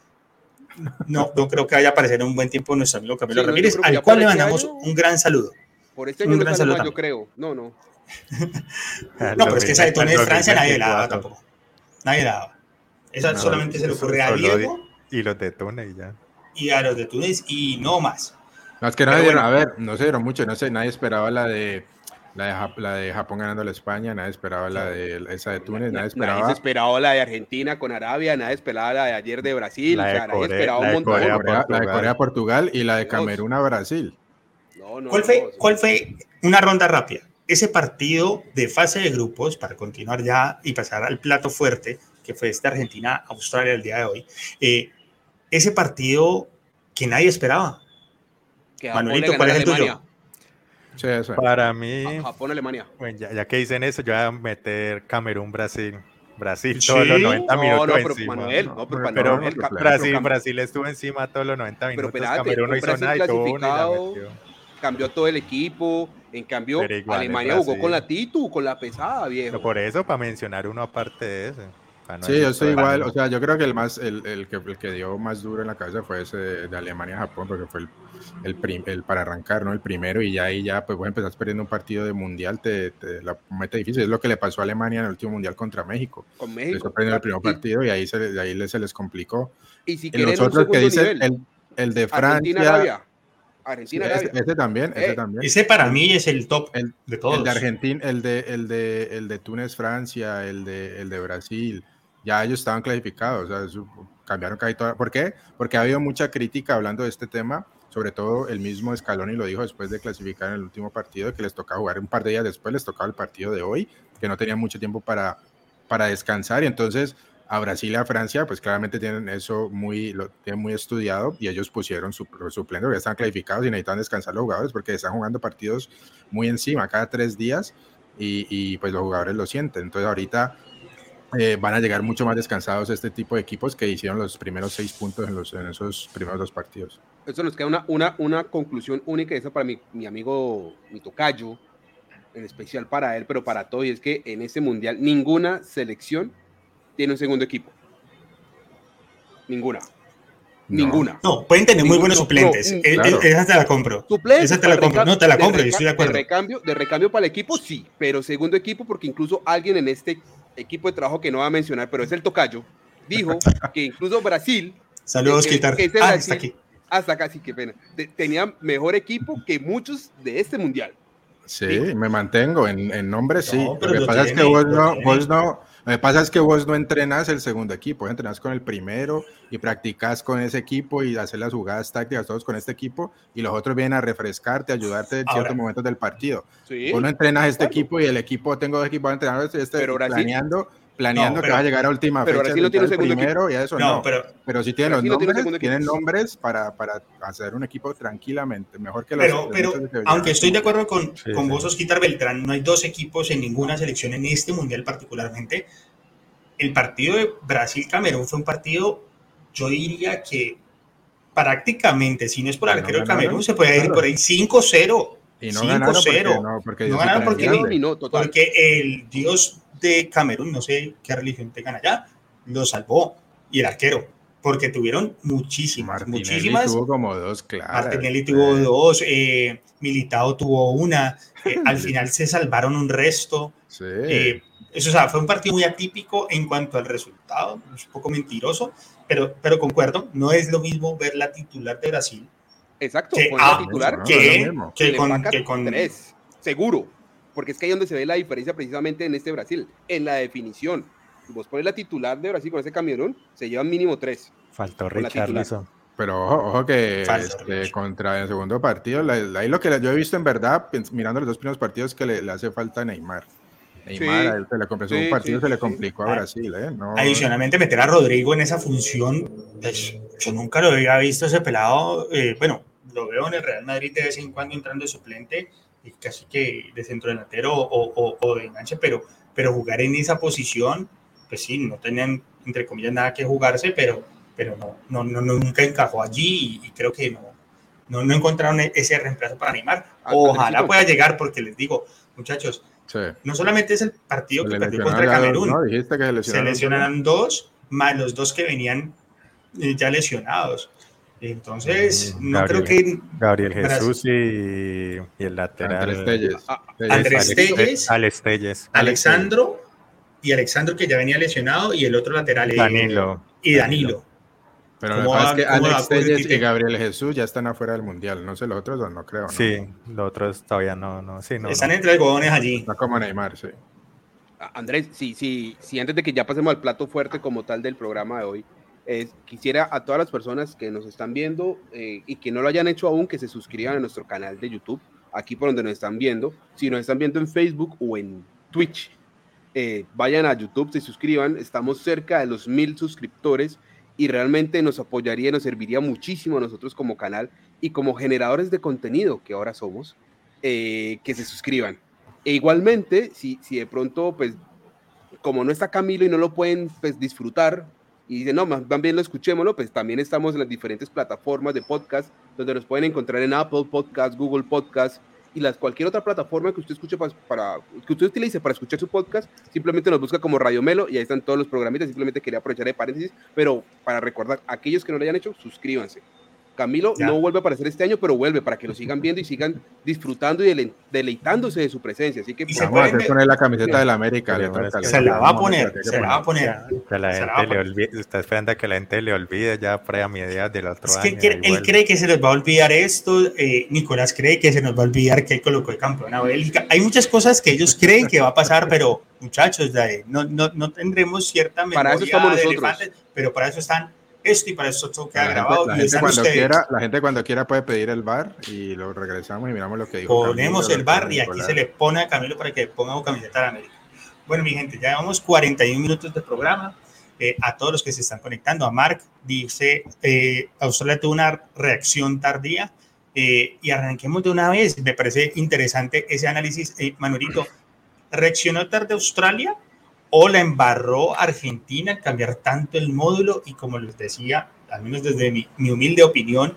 No, no creo que vaya a aparecer en un buen tiempo nuestro amigo Camilo Sí, Ramírez, al cual le este mandamos año- un gran saludo. Por este Un año no gran saludo más, yo creo. No, no. No, pero es que esa de Túnez, Francia, nadie la daba 2024. tampoco. Nadie la daba. Esa No, solamente se le ocurre a Diego Y los de Túnez y ya. y a los de Túnez y no más. No, es que dieron, bueno. a ver, no se dieron mucho, no sé, nadie esperaba la de la de, Jap- la de Japón ganando a la España, nadie esperaba la de esa de Túnez, nadie Nadie esperaba se esperaba la de Argentina con Arabia, nadie esperaba la de ayer de Brasil, La de o sea, nadie Corea- esperaba la un de montón. Corea, Corea- la de Portugal. Corea Portugal y la de. Camerún a Brasil. No, no, ¿Cuál no, fue, sí. ¿Cuál fue una ronda rápida? Ese partido de fase de grupos, para continuar ya y pasar al plato fuerte, que fue este Argentina-Australia el día de hoy, eh, ese partido que nadie esperaba. Que Manuelito, ¿cuál es el tuyo? Alemania. Sí, eso. Para mí, Japón, Alemania. bueno, ya, ya que dicen eso, yo voy a meter Camerún, Brasil. Brasil, Sí. todos los 90 No, minutos no, pero encima. Manuel, no, no, pero, pero- Pero Manuel, pero Brasil, Brasil estuvo encima todos los 90 Pero minutos. espérate, Camerún no hizo Brasil nada y tuvo uno y la metió. cambió todo el equipo. En cambio, Pero igual Alemania jugó con la Titu, con la pesada, viejo. Pero por eso, para mencionar uno aparte de ese. Para no Sí, yo estoy igual, o sea, yo creo que el más, el, el que, el que dio más duro en la cabeza fue ese de Alemania a Japón, porque fue el, el, prim- el para arrancar, ¿no? El primero, y ya ahí ya, pues vos empezás perdiendo un partido de mundial, te, te la mete difícil, es lo que le pasó a Alemania en el último mundial contra México. con Les México. sorprendió el primer partido y ahí se, les- ahí les- se les complicó. Y, si los otros que dicen, nivel, el, el de Argentina, Francia, sí, Argentina, ese, ese también, ese Eh, también. Ese para mí es el top El- de todos. El de Argentina, el de, el de, el de Túnez, Francia, el de, el de Brasil, ya ellos estaban clasificados, o sea, cambiaron casi toda. ¿Por qué? Porque ha habido mucha crítica hablando de este tema, sobre todo el mismo Scaloni lo dijo después de clasificar en el último partido, que les tocaba jugar un par de días después, les tocaba el partido de hoy, que no tenían mucho tiempo para, para descansar, y entonces a Brasil y a Francia, pues claramente tienen eso muy, lo tienen muy estudiado, y ellos pusieron su suplente, porque están clasificados y necesitan descansar los jugadores, porque están jugando partidos muy encima, cada tres días, y, y, pues los jugadores lo sienten. Entonces ahorita eh, van a llegar mucho más descansados este tipo de equipos que hicieron los primeros seis puntos en, los, en esos primeros dos partidos. Eso nos queda una, una, una conclusión única, esa para mi, mi amigo, mi tocayo, en especial para él, pero para todo, y es que en este mundial ninguna selección tiene un segundo equipo. Ninguna. No. Ninguna. No, pueden tener muy buenos no, suplentes. no, Eh, claro. eh, Esa te la compro. Suplentes Esa te la compro. No, te la compro, yo estoy de acuerdo. De recambio, de recambio para el equipo, sí, pero segundo equipo, porque incluso alguien en este equipo de trabajo que no va a mencionar, pero es el tocayo, dijo que incluso Brasil, Saludos, que- que- Ah, está aquí. hasta casi que pena, te- tenía mejor equipo que muchos de este mundial. Sí, me mantengo en, en nombre, sí. No, pero lo que pasa es que no, vos no, lo que pasa es que vos no entrenas el segundo equipo, entrenas con el primero y practicas con ese equipo y hacer las jugadas tácticas todos con este equipo y los otros vienen a refrescarte, a ayudarte en Ahora. ciertos momentos del partido. Sí. Vos no entrenas este Claro. equipo y el equipo, tengo dos equipos de entrenadores, este, Pero planeando, planeando No, que pero- vas a llegar a última pero fecha. Brasil no tiene el segundo primero y eso No, no. pero, Pero sí tienen los Brasil tiene nombres, equipo. tienen nombres para, para hacer un equipo tranquilamente, mejor que los pero, pero que aunque estoy de acuerdo con, Sí, con sí. vos, Osquitar Beltrán, no hay dos equipos en ninguna selección en este mundial particularmente. El partido de Brasil-Camerún fue un partido, yo diría que prácticamente, si no es por el No arquero de ganaron, Camerún, se puede ir por ahí 5-0. Y no ganaron porque, 5-0. no, porque No porque no-. Porque el dios de Camerún, no sé qué religión tengan allá, lo salvó. Y el arquero, porque tuvieron muchísimas, Martinelli muchísimas. tuvo como dos, claro. Martinelli tuvo dos, eh, Militao tuvo una, eh, al final se salvaron un resto. Sí. eh, eso, o sea, fue un partido muy atípico en cuanto al resultado, un poco mentiroso, pero, pero concuerdo, no es lo mismo ver la titular de Brasil Exacto, que, con ah, la titular no, que, es con, que con- tres, seguro. Porque es que ahí es donde se ve la diferencia precisamente en este Brasil, en la definición. Vos pones la titular de Brasil con ese Camerún, se llevan mínimo tres. Faltó. Richarlison. Pero ojo, ojo que este, contra el segundo partido, ahí lo que yo he visto en verdad, mirando los dos primeros partidos, que le, le hace falta a Neymar. Neymar, Sí. a él se le complicó Sí, un partido, sí, se le sí. complicó a Ah. Brasil, ¿eh? No, Adicionalmente, meter a Rodrigo en esa función, pues, yo nunca lo había visto ese pelado. eh, bueno, lo veo en el Real Madrid de vez en cuando entrando de suplente, casi que de centro delantero o, o, de enganche, pero, pero jugar en esa posición, pues sí, no tenían, entre comillas, nada que jugarse, pero, pero no, no, no nunca encajó allí y, creo que no, no, no, encontraron ese reemplazo para animar. Ah, Ojalá pueda llegar, porque les digo, muchachos, no solamente es el partido que perdió contra Camerún, se, lesionaron dos, más los dos que venían eh, ya lesionados. Entonces, mm, no creo que. Gabriel Jesús y, el lateral. Andrés Telles. Alex Telles. Alexandro y Alexandro que ya venía lesionado y el otro lateral. Eh, Danilo. Y Danilo. Pero lo que es que Alex Telles y Gabriel Jesús ya están afuera del mundial. No sé los otros, no creo. ¿no? Sí, los otros todavía no. no, sí, no Están entre algodones allí. No como Neymar, sí. Andrés, sí, sí, sí, antes de que ya pasemos al plato fuerte como tal del programa de hoy, quisiera a todas las personas que nos están viendo eh, y que no lo hayan hecho aún, que se suscriban a nuestro canal de YouTube, aquí por donde nos están viendo. Si nos están viendo en Facebook o en Twitch, eh, vayan a YouTube, se suscriban. Estamos cerca de los mil suscriptores y realmente nos apoyaría, nos serviría muchísimo a nosotros como canal y como generadores de contenido que ahora somos, eh, que se suscriban. E igualmente, si, si de pronto, pues, como no está Camilo y no lo pueden pues, disfrutar y dicen, no, más bien lo escuchémoslo, pues también estamos en las diferentes plataformas de podcast, donde nos pueden encontrar en Apple Podcast, Google Podcast y las, cualquier otra plataforma que usted escuche para, que usted utilice para escuchar su podcast, simplemente nos busca como Radio Melo y ahí están todos los programitas, simplemente quería aprovechar de paréntesis, pero para recordar, aquellos que no lo hayan hecho, suscríbanse. Camilo no vuelve a aparecer este año, pero vuelve para que lo sigan viendo y sigan disfrutando y deleitándose de su presencia. Así que vamos a hacer poner la camiseta de la América. Se la va a poner, se la va a poner. la gente le olvide, está esperando a que la gente le olvide ya para mediados del otro es año. Que él cree que se nos va a olvidar esto, eh, Nicolás cree que se nos va a olvidar que él colocó el campeón a Bélgica. Hay muchas cosas que ellos creen que va a pasar, pero muchachos, no, no, no tendremos cierta memoria para eso estamos de elefantes, pero para eso están esto y para eso todo queda grabado. La gente, cuando quiera, la gente cuando quiera puede pedir el bar y lo regresamos y miramos lo que dijo. Ponemos el bar y aquí se le pone a Camilo para que ponga un camiseta de América. Bueno, mi gente, ya llevamos 41 minutos de programa. Eh, a todos los que se están conectando, a Mark dice, eh, Australia tuvo una reacción tardía eh, y arranquemos de una vez. Me parece interesante ese análisis. Eh, Manurito, ¿reaccionó tarde Australia? O la embarró Argentina al cambiar tanto el módulo y como les decía, al menos desde mi, humilde opinión,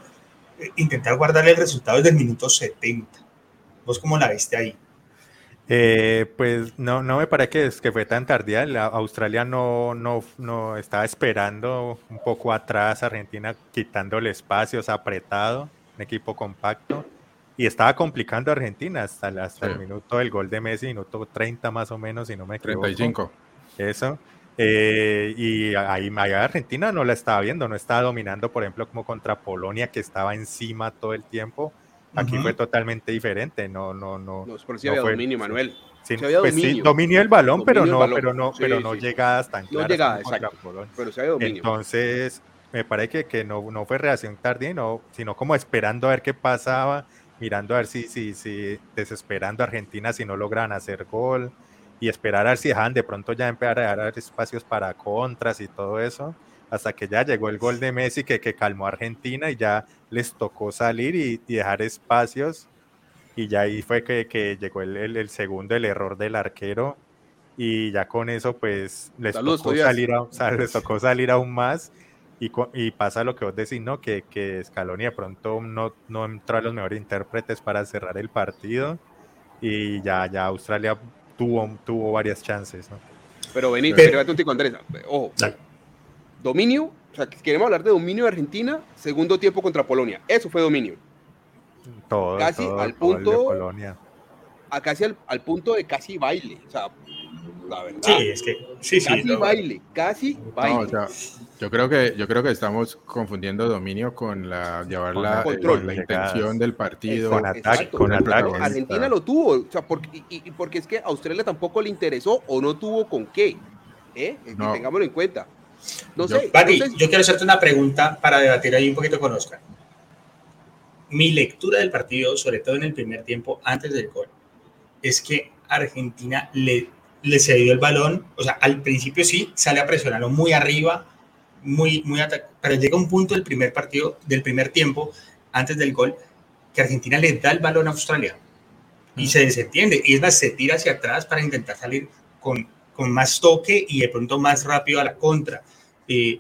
eh, intentar guardarle el resultado desde el minuto 70. ¿Vos cómo la viste ahí? Eh, pues no, no me parece que, que fue tan tardía. La Australia no, no, no estaba esperando un poco atrás, Argentina quitándole espacios, apretado, un equipo compacto. Y estaba complicando a Argentina hasta, hasta el minuto del gol de Messi, minuto 30 más o menos, si no me equivoco. 35. Eso. Eh, y ahí Argentina no la estaba viendo, no estaba dominando, por ejemplo, como contra Polonia, que estaba encima todo el tiempo. Aquí fue totalmente diferente, no, no, no. No, por si había dominio, Manuel. Sí, había pues dominio. sí, dominio el balón, pero no, pero no, pero no llegadas tan claras. No exacto. Pero se había dominio. Entonces, me parece que, que no, no fue reacción tardía, no, sino como esperando a ver qué pasaba, mirando a ver si, si, si desesperando a Argentina si no logran hacer gol y esperar a ver si de pronto ya empezar a dar espacios para contras y todo eso, hasta que ya llegó el gol de Messi que, que calmó a Argentina y ya les tocó salir y, dejar espacios. Y ya ahí fue que, que llegó el, el, segundo, el error del arquero. Y ya con eso, pues les, tocó salir, les tocó salir aún más. Y, y, pasa lo que vos decís, ¿no? Que, que Scaloni de pronto no, no entró a los mejores intérpretes para cerrar el partido. Y ya, ya Australia tuvo, tuvo varias chances, ¿no? Pero vení, pero, un tico, Andrés, ojo. Dominio, o sea, queremos hablar de dominio de Argentina, segundo tiempo contra Polonia. Eso fue dominio. Todo, casi al punto. Polonia. A casi al, al, punto de casi baile. O sea, la verdad. Sí, es que. Sí, casi sí, baile, casi baile. No, o sea, yo creo que yo creo que estamos confundiendo dominio con la llevar la, eh, la intención del partido con ataque, con ataque. Argentina lo tuvo, o sea, porque, y, porque es que a Australia tampoco le interesó o no tuvo con qué, ¿eh? tengámoslo en cuenta. No sé, yo quiero hacerte una pregunta para debatir ahí un poquito con Oscar. Mi lectura del partido, sobre todo en el primer tiempo, antes del gol, es que Argentina le, le cedió el balón, o sea, al principio sí, sale a presionarlo muy arriba, muy, muy pero llega un punto del primer partido, del primer tiempo, antes del gol, que Argentina le da el balón a Australia y se desentiende. Y es más, se tira hacia atrás para intentar salir con, con más toque y de pronto más rápido a la contra. Eh,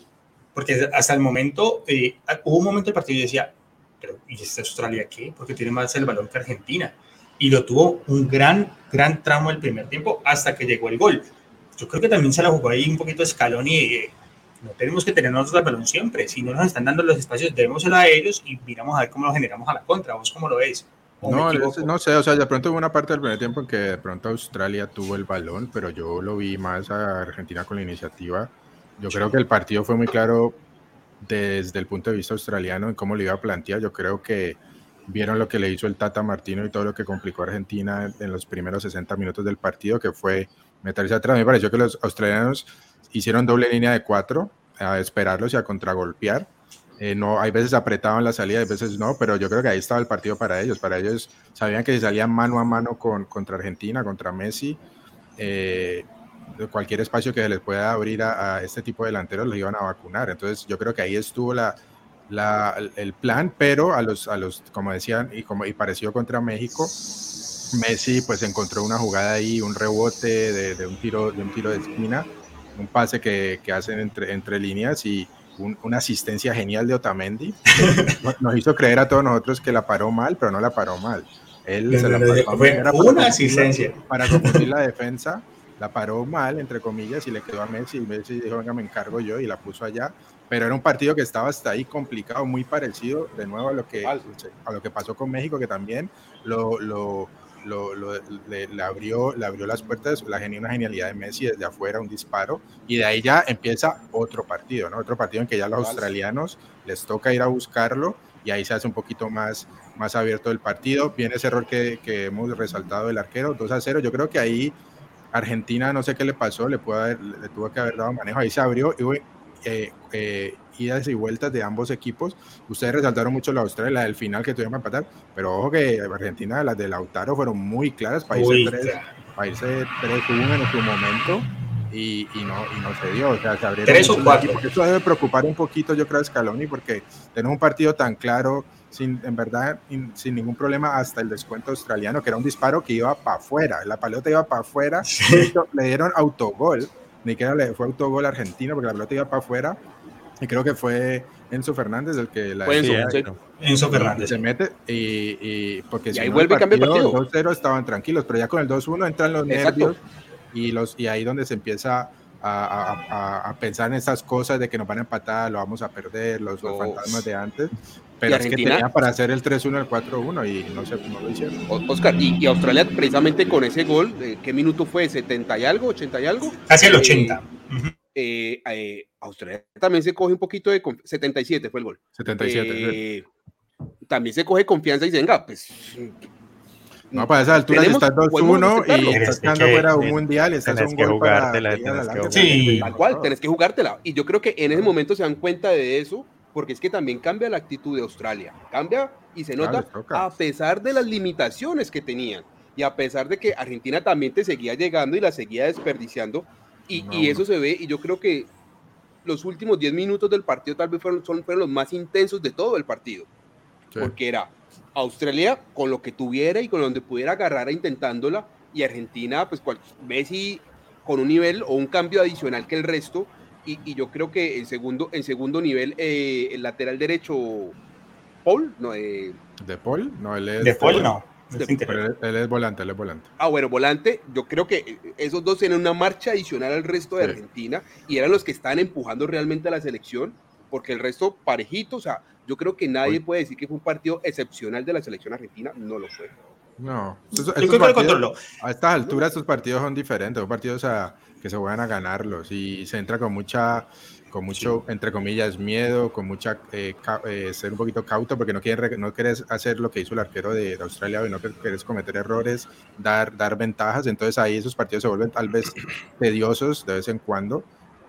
porque hasta el momento, eh, hubo un momento del partido y decía, pero ¿y esta Australia qué? Porque tiene más el balón que Argentina. Y lo tuvo un gran, gran tramo el primer tiempo hasta que llegó el gol. Yo creo que también se la jugó ahí un poquito escalón y eh, no tenemos que tener nosotros el balón siempre. Si no nos están dando los espacios, debémoselo a ellos y miramos a ver cómo lo generamos a la contra. ¿Vos cómo lo ves? No, no sé, o sea, de pronto hubo una parte del primer tiempo en que de pronto Australia tuvo el balón, pero yo lo vi más a Argentina con la iniciativa. Yo creo que el partido fue muy claro desde el punto de vista australiano en cómo lo iba a plantear. Yo creo que vieron lo que le hizo el Tata Martino y todo lo que complicó a Argentina en los primeros 60 minutos del partido, que fue meterse atrás. Me pareció que los australianos hicieron doble línea de cuatro a esperarlos y a contragolpear. Eh, no, hay veces apretaban la salida, hay veces no, pero yo creo que ahí estaba el partido para ellos. Para ellos sabían que si salían mano a mano con, contra Argentina, contra Messi, eh, cualquier espacio que se les pueda abrir a, este tipo de delanteros los iban a vacunar. Entonces yo creo que ahí estuvo la, la, el plan, pero a los, a los, como decían, y como y pareció contra México, Messi pues encontró una jugada ahí, un rebote de, un, tiro, de un tiro de esquina, un pase que, que hacen entre, entre líneas y una asistencia genial de Otamendi. Nos hizo creer a todos nosotros que la paró mal, pero no la paró mal. Él se la paró una asistencia. Para confundir la defensa la paró mal, entre comillas, y le quedó a Messi. Y Messi dijo, venga, me encargo yo, y la puso allá. Pero era un partido que estaba hasta ahí complicado, muy parecido de nuevo a lo que, a lo que pasó con México, que también lo, lo, lo, le, abrió, le abrió las puertas, la una genialidad de Messi desde afuera, un disparo, y de ahí ya empieza otro partido, ¿no? Otro partido en que ya los australianos les toca ir a buscarlo y ahí se hace un poquito más, más abierto el partido. Viene ese error que, que hemos resaltado del arquero, 2 a 0. Yo creo que ahí Argentina, no sé qué le pasó, le, pudo le tuvo que haber dado manejo, ahí se abrió, y, eh, eh, idas y vueltas de ambos equipos. Ustedes resaltaron mucho la Australia, la del final que tuvieron que empatar, pero ojo que Argentina, las de Lautaro fueron muy claras para irse 3-1 en su momento. Y, y, no, y no se dio. O sea, se abrieron. Tres o cuatro. Eso debe preocupar un poquito, yo creo, a Scaloni, porque tener un partido tan claro, sin, en verdad, sin ningún problema, hasta el descuento australiano, que era un disparo que iba para afuera. La pelota iba para afuera. Le dieron autogol. Ni siquiera le fue autogol argentino, porque la pelota iba para afuera. Y creo que fue Enzo Fernández el que la. Fue Enzo, Enzo Fernández. Se mete y. y porque y ahí vuelve y cambia el partido. 2-0 estaban tranquilos, pero ya con el 2-1 entran los nervios y, los, y ahí donde se empieza a, a, pensar en esas cosas de que nos van a empatar, lo vamos a perder, los, fantasmas de antes. Pero es que tenía para hacer el 3-1, el 4-1 y no, se, no lo hicieron. Oscar, y, Australia precisamente con ese gol, eh, ¿qué minuto fue? ¿70 y algo? ¿80 y algo? Casi el 80. Eh, eh, Australia también se coge un poquito de... 77 fue el gol. 77. también se coge confianza y dice, venga, pues no, para esa altura estás 2-1 y estás quedando fuera de un mundial, estás un gol para sí. Tal cual, tenés que jugártela. Y yo creo que en ese momento se dan cuenta de eso, porque es que también cambia la actitud de Australia. Cambia y se nota a pesar de las limitaciones que tenían y a pesar de que Argentina también te seguía llegando y la seguía desperdiciando. Y, y eso se ve, y yo creo que los últimos 10 minutos del partido tal vez fueron, son, fueron los más intensos de todo el partido. Porque era Australia con lo que tuviera y con donde pudiera agarrar intentándola y Argentina pues cual, Messi con un nivel o un cambio adicional que el resto y, yo creo que en segundo, en segundo nivel eh, el lateral derecho Paul no eh, de Paul no él es de Paul no él, es volante, él es volante. Ah, bueno, volante, yo creo que esos dos tienen una marcha adicional al resto de Argentina y eran los que estaban empujando realmente a la selección, porque el resto parejito, o sea, yo creo que nadie puede decir que fue un partido excepcional de la selección argentina, no lo fue. No, yo creo que A estas alturas estos partidos son diferentes, son partidos a, que se van a ganarlos y se entra con mucha, con mucho, entre comillas, miedo, con mucha, eh, eh, ser un poquito cauto porque no quieres, no quieres hacer lo que hizo el arquero de, de Australia y no quieres cometer errores, dar, dar ventajas, entonces ahí esos partidos se vuelven tal vez tediosos de vez en cuando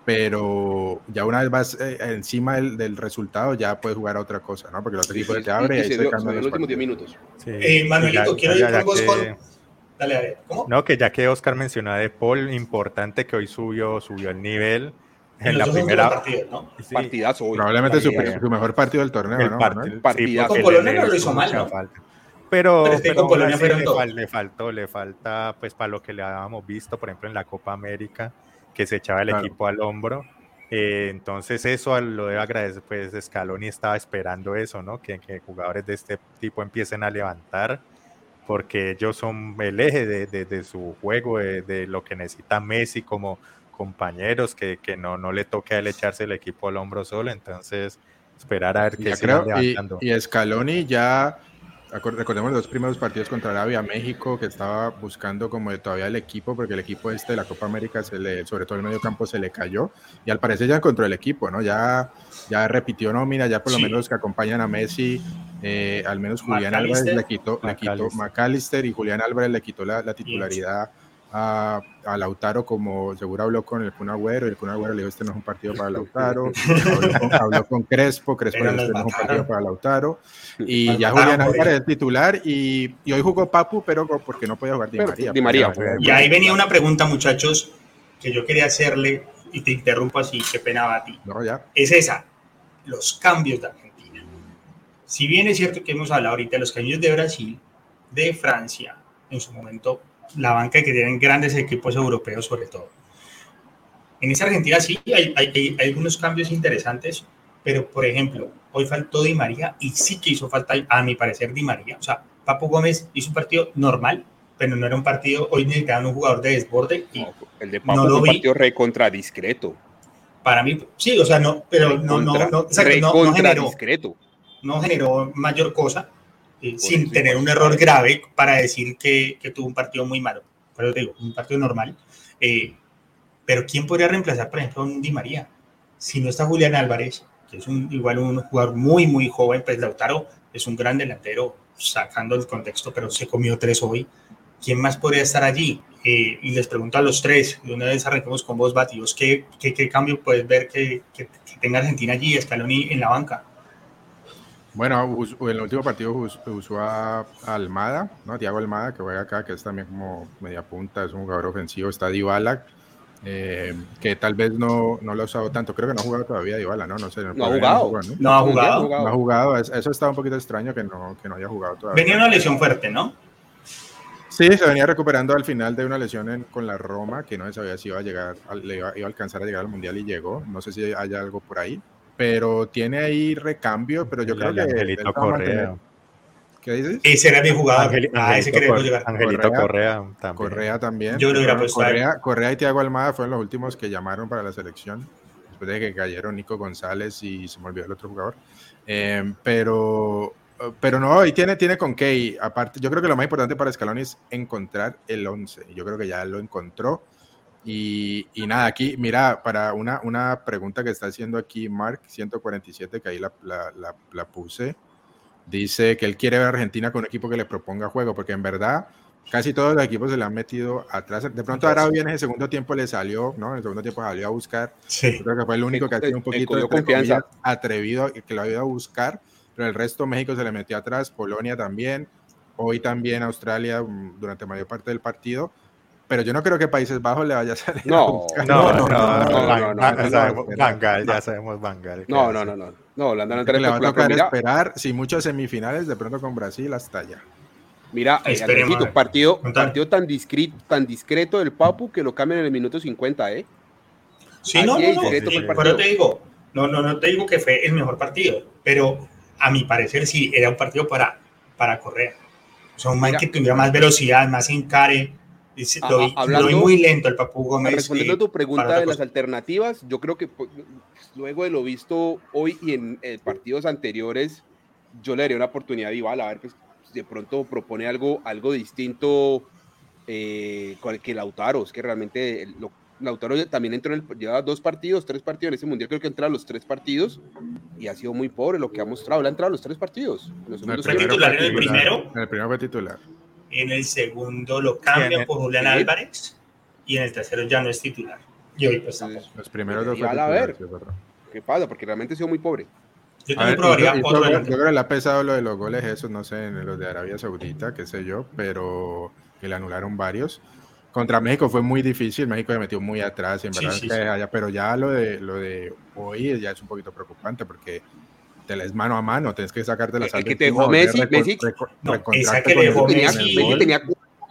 pero ya una vez vas eh, encima del, del, resultado ya puedes jugar a otra cosa, ¿no? Porque el otro equipo te abre y ahí se, cambian los últimos 10 minutos. Sí. Eh, Manuelito, quiero ir con vos con... Dale, dale. ¿Cómo? No, que ya que Oscar mencionó de Paul, importante que hoy subió, subió el nivel, en la primera partidos, ¿no? sí, partidazo hoy. Probablemente su, su, mejor partido del torneo, el ¿no? Part, partidazo. Sí, con Polonia no lo hizo mal, ¿no? Falta. Pero, pero, pero, Polonia sí, le, fal, le, faltó, le falta, pues para lo que le habíamos visto, por ejemplo, en la Copa América, que se echaba el claro. equipo al hombro. Eh, entonces eso lo debe agradecer, pues Scaloni estaba esperando eso, ¿no? Que, que, jugadores de este tipo empiecen a levantar, porque ellos son el eje de, de, de su juego, de, de, lo que necesita Messi como compañeros, que, que, no, no le toque a él echarse el equipo al hombro solo, entonces esperar a ver qué se levantando. Y, y Scaloni ya recordemos los primeros partidos contra Arabia, México, que estaba buscando como todavía el equipo, porque el equipo este de la Copa América, se le, sobre todo el medio campo, se le cayó, y al parecer ya encontró el equipo, ¿no? Ya, ya repitió nómina, ya por lo sí. menos que acompañan a Messi, eh, al menos Julián Álvarez le quitó, le quitó McAllister y Julián Álvarez le quitó la, la titularidad a, a, Lautaro como seguro habló con el Kun Agüero y el Kun Agüero le dijo este no es un partido para Lautaro habló, con, habló, con, Crespo Crespo le dijo este no es un partido para Lautaro y ya Julián Álvarez es titular y, y, hoy jugó Papu pero porque no podía jugar Di María, Di María y ahí venía una pregunta muchachos que yo quería hacerle y te interrumpo así qué pena va a ti. No, ya. es esa los cambios de Argentina. Si bien es cierto que hemos hablado ahorita de los cambios de Brasil de Francia en su momento la banca que tienen grandes equipos europeos sobre todo. En esa Argentina sí hay, hay, hay, algunos cambios interesantes, pero por ejemplo, hoy faltó Di María y sí que hizo falta, a mi parecer, Di María. O sea, Papo Gómez hizo un partido normal, pero no era un partido, hoy necesitaban un jugador de desborde. Y no, el de Papo no lo un partido recontra discreto. Para mí, sí, o sea, no, pero no, no, no, exacto, no, no generó, discreto. no generó mayor cosa eh, sin tener un error grave para decir que, que, tuvo un partido muy malo. Pero te digo, un partido normal. Eh, pero ¿quién podría reemplazar, por ejemplo, a un Di María? Si no está Julián Álvarez, que es un, igual un jugador muy, muy joven, pues Lautaro es un gran delantero, sacando el contexto, pero se comió tres hoy. ¿Quién más podría estar allí? Eh, y les pregunto a los tres, de una vez arranquemos con vos, Batios, ¿qué, qué, qué cambio puedes ver que, que, que tenga Argentina allí, Scaloni en la banca? Bueno, en el último partido usó a Almada, ¿no? Tiago Almada, que juega acá, que es también como media punta, es un jugador ofensivo. Está Dybala, eh, que tal vez no, no lo ha usado tanto. Creo que no ha jugado todavía Dybala, ¿no? No sé. No, no ha jugado. ¿no? no ha jugado. No ha jugado. Eso está un poquito extraño que no, que no haya jugado todavía. Venía una lesión fuerte, ¿no? Sí, se venía recuperando al final de una lesión en, con la Roma, que no se sabía si iba a llegar, le iba, iba a alcanzar a llegar al Mundial y llegó. No sé si hay algo por ahí pero tiene ahí recambio, pero yo el creo que... Angelito Correa. ¿Qué dices? Ese era mi jugador. Angel, ah, ese queremos llegar. Angelito Correa, Correa, también. Correa también. Yo lo hubiera Correa, Correa y Tiago Almada fueron los últimos que llamaron para la selección, después de que cayeron Nico González y se me olvidó el otro jugador. Eh, pero, pero no, y tiene, tiene con Key. Aparte, yo creo que lo más importante para Scaloni es encontrar el 11. Yo creo que ya lo encontró. Y, y, nada, aquí, mira, para una, una pregunta que está haciendo aquí Mark 147, que ahí la, la, la, la, puse, dice que él quiere ver a Argentina con un equipo que le proponga juego, porque en verdad casi todos los equipos se le han metido atrás. De pronto Arabia en el segundo tiempo le salió, ¿no? En el segundo tiempo salió a buscar. Sí. Yo creo que fue el único que ha sido un poquito de confianza. atrevido, que lo ha ido a buscar, pero el resto México se le metió atrás, Polonia también, hoy también Australia durante mayor parte del partido pero yo no creo que Países Bajos le vaya a salir. No, no, no, no, no, Bangal, ya sabemos Bangal. No, no, no, no. No, Holanda no le va a tocar esperar, si muchos semifinales, de pronto con Brasil hasta allá. Mira, eh, Andresito, partido, partido tan, discreto, tan discreto del Papu que lo cambian en el minuto 50, ¿eh? Sí, no, no, no, pero te digo, no, no, no te digo que fue el mejor partido, pero a mi parecer sí, era un partido para, para correr. O sea, un man que tuviera más velocidad, más encare, lo, vi, hablando, lo vi muy lento el Papu Gómez. Respondiendo a tu pregunta de las alternativas, yo creo que pues, luego de lo visto hoy y en eh, partidos anteriores, yo le daría una oportunidad a Ibala, a ver pues, de pronto propone algo, algo distinto eh, con el que Lautaro, es que realmente lo, Lautaro también entró en el, lleva dos partidos, tres partidos en ese mundial, creo que entra a los tres partidos y ha sido muy pobre lo que ha mostrado. Le ha entrado a los tres partidos. Los ¿No ¿Fue titular en el primero? En el primero fue titular. En el segundo lo cambian por Julián sí. Álvarez y en el tercero ya no es titular. Y hoy pues tampoco. Los primeros dos. a ver qué pasa, porque realmente ha sido muy pobre. Yo también probaría yo, yo, yo, creo que le ha pesado lo de los goles, eso no sé, en los de Arabia Saudita, qué sé yo, pero que le anularon varios. contra México fue muy difícil, México se metió muy atrás, en verdad, pero ya lo de, lo de hoy ya es un poquito preocupante porque te la es mano a mano, tienes que sacarte la sal. que te dejó Messi, Messi, esa que dejó Messi, tenía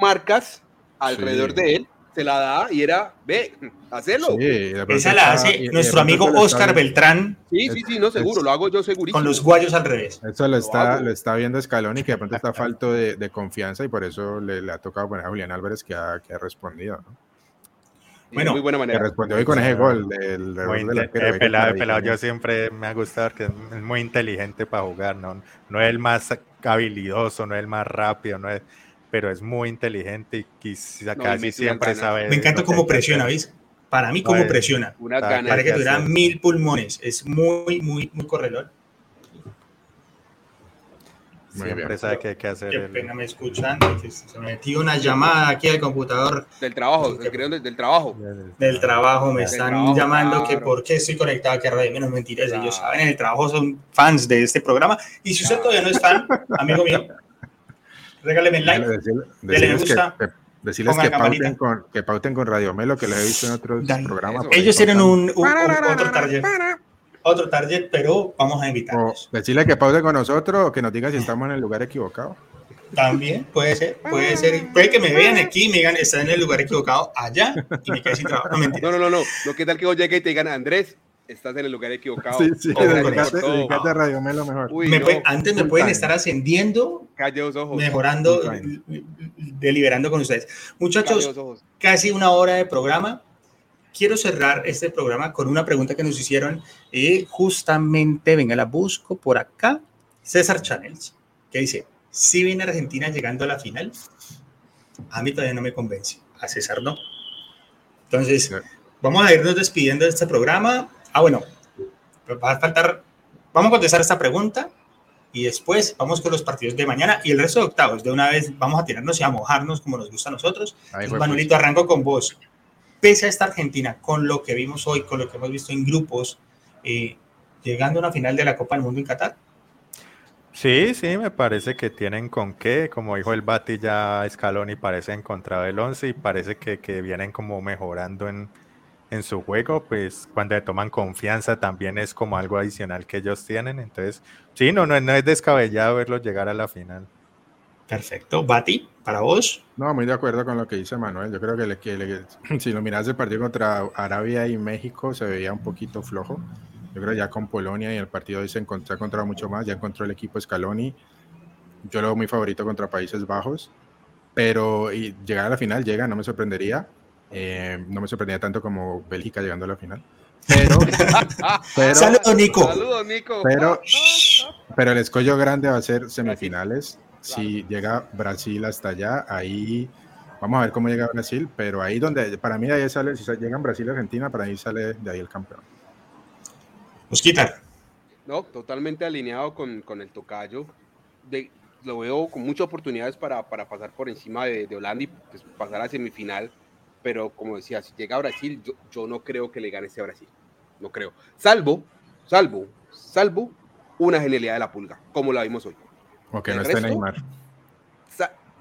marcas alrededor de él se la da y era, ve, hacelo. Esa la hace nuestro amigo Oscar Beltrán. Sí, sí, sí, no, seguro, lo hago yo segurísimo. Con los guayos al revés. Eso lo, está, lo, está viendo Escalón y que de pronto está falto de, de, confianza y por eso le, le, ha tocado poner a Julián Álvarez que ha, que ha respondido. ¿no? Bueno, muy buena manera. Que respondió hoy con ese gol. Del, del pelado, pelado, yo siempre me ha gustado que es muy inteligente para jugar, ¿no? No es el más habilidoso, no es el más rápido, no es pero es muy inteligente y quizá casi siempre sabe. Me encanta cómo presiona, ¿veis? Para mí, cómo presiona. Para que tuviera mil pulmones. Es muy, muy, muy corredor. Siempre sabe hay que hacer. Qué pena me escuchan. Se me metió una llamada aquí al computador. Del trabajo, creo del, trabajo. Del trabajo, me están llamando que por qué estoy conectado a Radio Menos Mentiras. Ellos saben, en el trabajo son fans de este programa. Y si usted todavía no es fan, amigo mío, regáleme el like, me gusta. Que, decirles que pauten, con, que pauten, con, Radio Melo, que lo he visto en otros programas. Ellos tienen un, un, otro target. Otro target, pero vamos a invitarlos. decirle que pauten con nosotros o que nos digan si estamos en el lugar equivocado. También puede ser, puede ser. Puede que me vean aquí y me digan, está en el lugar equivocado allá y me quede sin trabajo. No, no, no, no, no. Lo que tal que vos llegues y te digan, Andrés, estás en el lugar equivocado. Sí, sí, dedicate, a Radio Melo mejor. antes me pueden estar ascendiendo, mejorando, deliberando con ustedes. Muchachos, casi una hora de programa. Quiero cerrar este programa con una pregunta que nos hicieron. y justamente, venga, la busco por acá. César Channels, que dice, si viene Argentina llegando a la final, a mí todavía no me convence. A César no. Entonces, vamos a irnos despidiendo de este programa. Ah, bueno, va a faltar, vamos a contestar esta pregunta y después vamos con los partidos de mañana y el resto de octavos. De una vez vamos a tirarnos y a mojarnos como nos gusta a nosotros. Manuelito, arranco con vos. Pese a esta Argentina, con lo que vimos hoy, con lo que hemos visto en grupos, eh, llegando a una final de la Copa del Mundo en Qatar. Sí, sí, me parece que tienen con qué, como dijo el Bati ya Scaloni, parece encontrado el 11 y parece que, que vienen como mejorando en, en su juego, pues cuando le toman confianza también es como algo adicional que ellos tienen. Entonces, sí, no, no, es descabellado verlos llegar a la final. Perfecto. Bati, para vos. No, muy de acuerdo con lo que dice Manuel. Yo creo que, le, que si lo miras el partido contra Arabia y México se veía un poquito flojo. Yo creo ya con Polonia y el partido se, encontró, ha encontrado mucho más. Ya encontró el equipo Scaloni. Yo lo veo muy favorito contra Países Bajos. Pero y llegar a la final llega, no me sorprendería eh, no me sorprendía tanto como Bélgica llegando a la final. Pero, pero Saludos, Nico. Nico. Pero, pero el escollo grande va a ser semifinales. Si llega Brasil hasta allá, ahí vamos a ver cómo llega Brasil. Pero ahí donde, para mí, ahí sale, si llegan Brasil y Argentina, para mí sale de ahí el campeón. Mosquita. No, totalmente alineado con, con el tocayo. De, lo veo con muchas oportunidades para, para pasar por encima de, de Holanda y pues, pasar a semifinal pero como decía, si llega a Brasil, yo, no creo que le gane ese Brasil. No creo. Salvo, salvo, salvo una genialidad de la pulga, como la vimos hoy. O que no esté Neymar.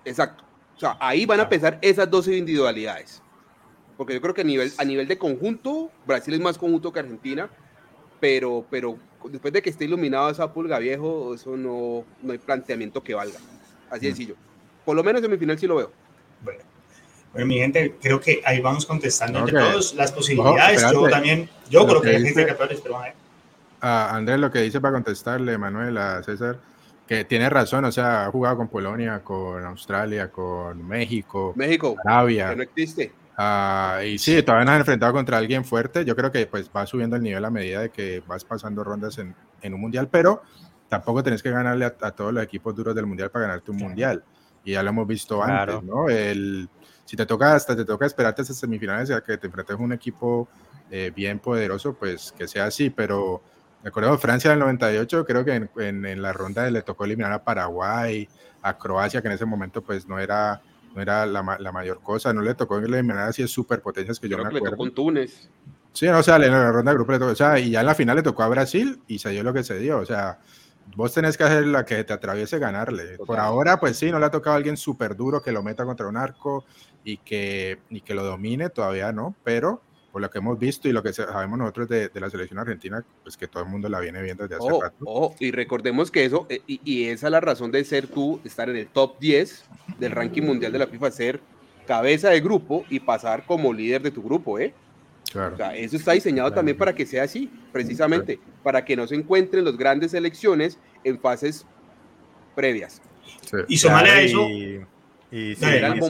Exacto. O sea, ahí van a pesar esas dos individualidades. Porque yo creo que a nivel, a nivel de conjunto, Brasil es más conjunto que Argentina, pero, pero después de que esté iluminado esa pulga viejo, eso no, no hay planteamiento que valga. Así de mm. sencillo. Por lo menos en mi final sí lo veo. Bueno, bueno, mi gente, creo que ahí vamos contestando entre todos las posibilidades. yo también, yo creo que, hay gente que pero a Andrés, lo que dice para contestarle, Manuel, a César, que tiene razón, o sea, ha jugado con Polonia, con Australia, con México, México, Arabia. Que no existe. Uh, y sí, todavía no has enfrentado contra alguien fuerte. Yo creo que pues va subiendo el nivel a medida de que vas pasando rondas en, en un mundial, pero tampoco tenés que ganarle a, todos los equipos duros del mundial para ganarte un mundial. Y ya lo hemos visto antes, ¿no? El, si te toca hasta te toca esperarte hasta semifinales ya que te enfrentes a un equipo eh, bien poderoso, pues que sea así, pero de Francia del 98, creo que en, en, la ronda le tocó eliminar a Paraguay, a Croacia, que en ese momento pues no era, no era la, la mayor cosa, no le tocó eliminar así superpotencias que yo creo me acuerdo. Le tocó con Túnez. Sí, no, o sea, en la ronda de grupo le tocó, o sea, y ya en la final le tocó a Brasil y se dio lo que se dio, o sea, vos tenés que hacer la que te atraviese ganarle. Por ahora, pues sí, no le ha tocado a alguien súper duro que lo meta contra un arco y que, y que lo domine, todavía no, pero por lo que hemos visto y lo que sabemos nosotros de, la selección argentina, pues que todo el mundo la viene viendo desde hace rato. y recordemos que eso, eh, y, esa es la razón de ser tú, estar en el top 10 del ranking mundial de la FIFA, ser cabeza de grupo y pasar como líder de tu grupo, ¿eh? Claro. O sea, eso está diseñado también para que sea así, precisamente, para que no se encuentren las grandes selecciones en fases previas. Y sumarle a eso, y sí,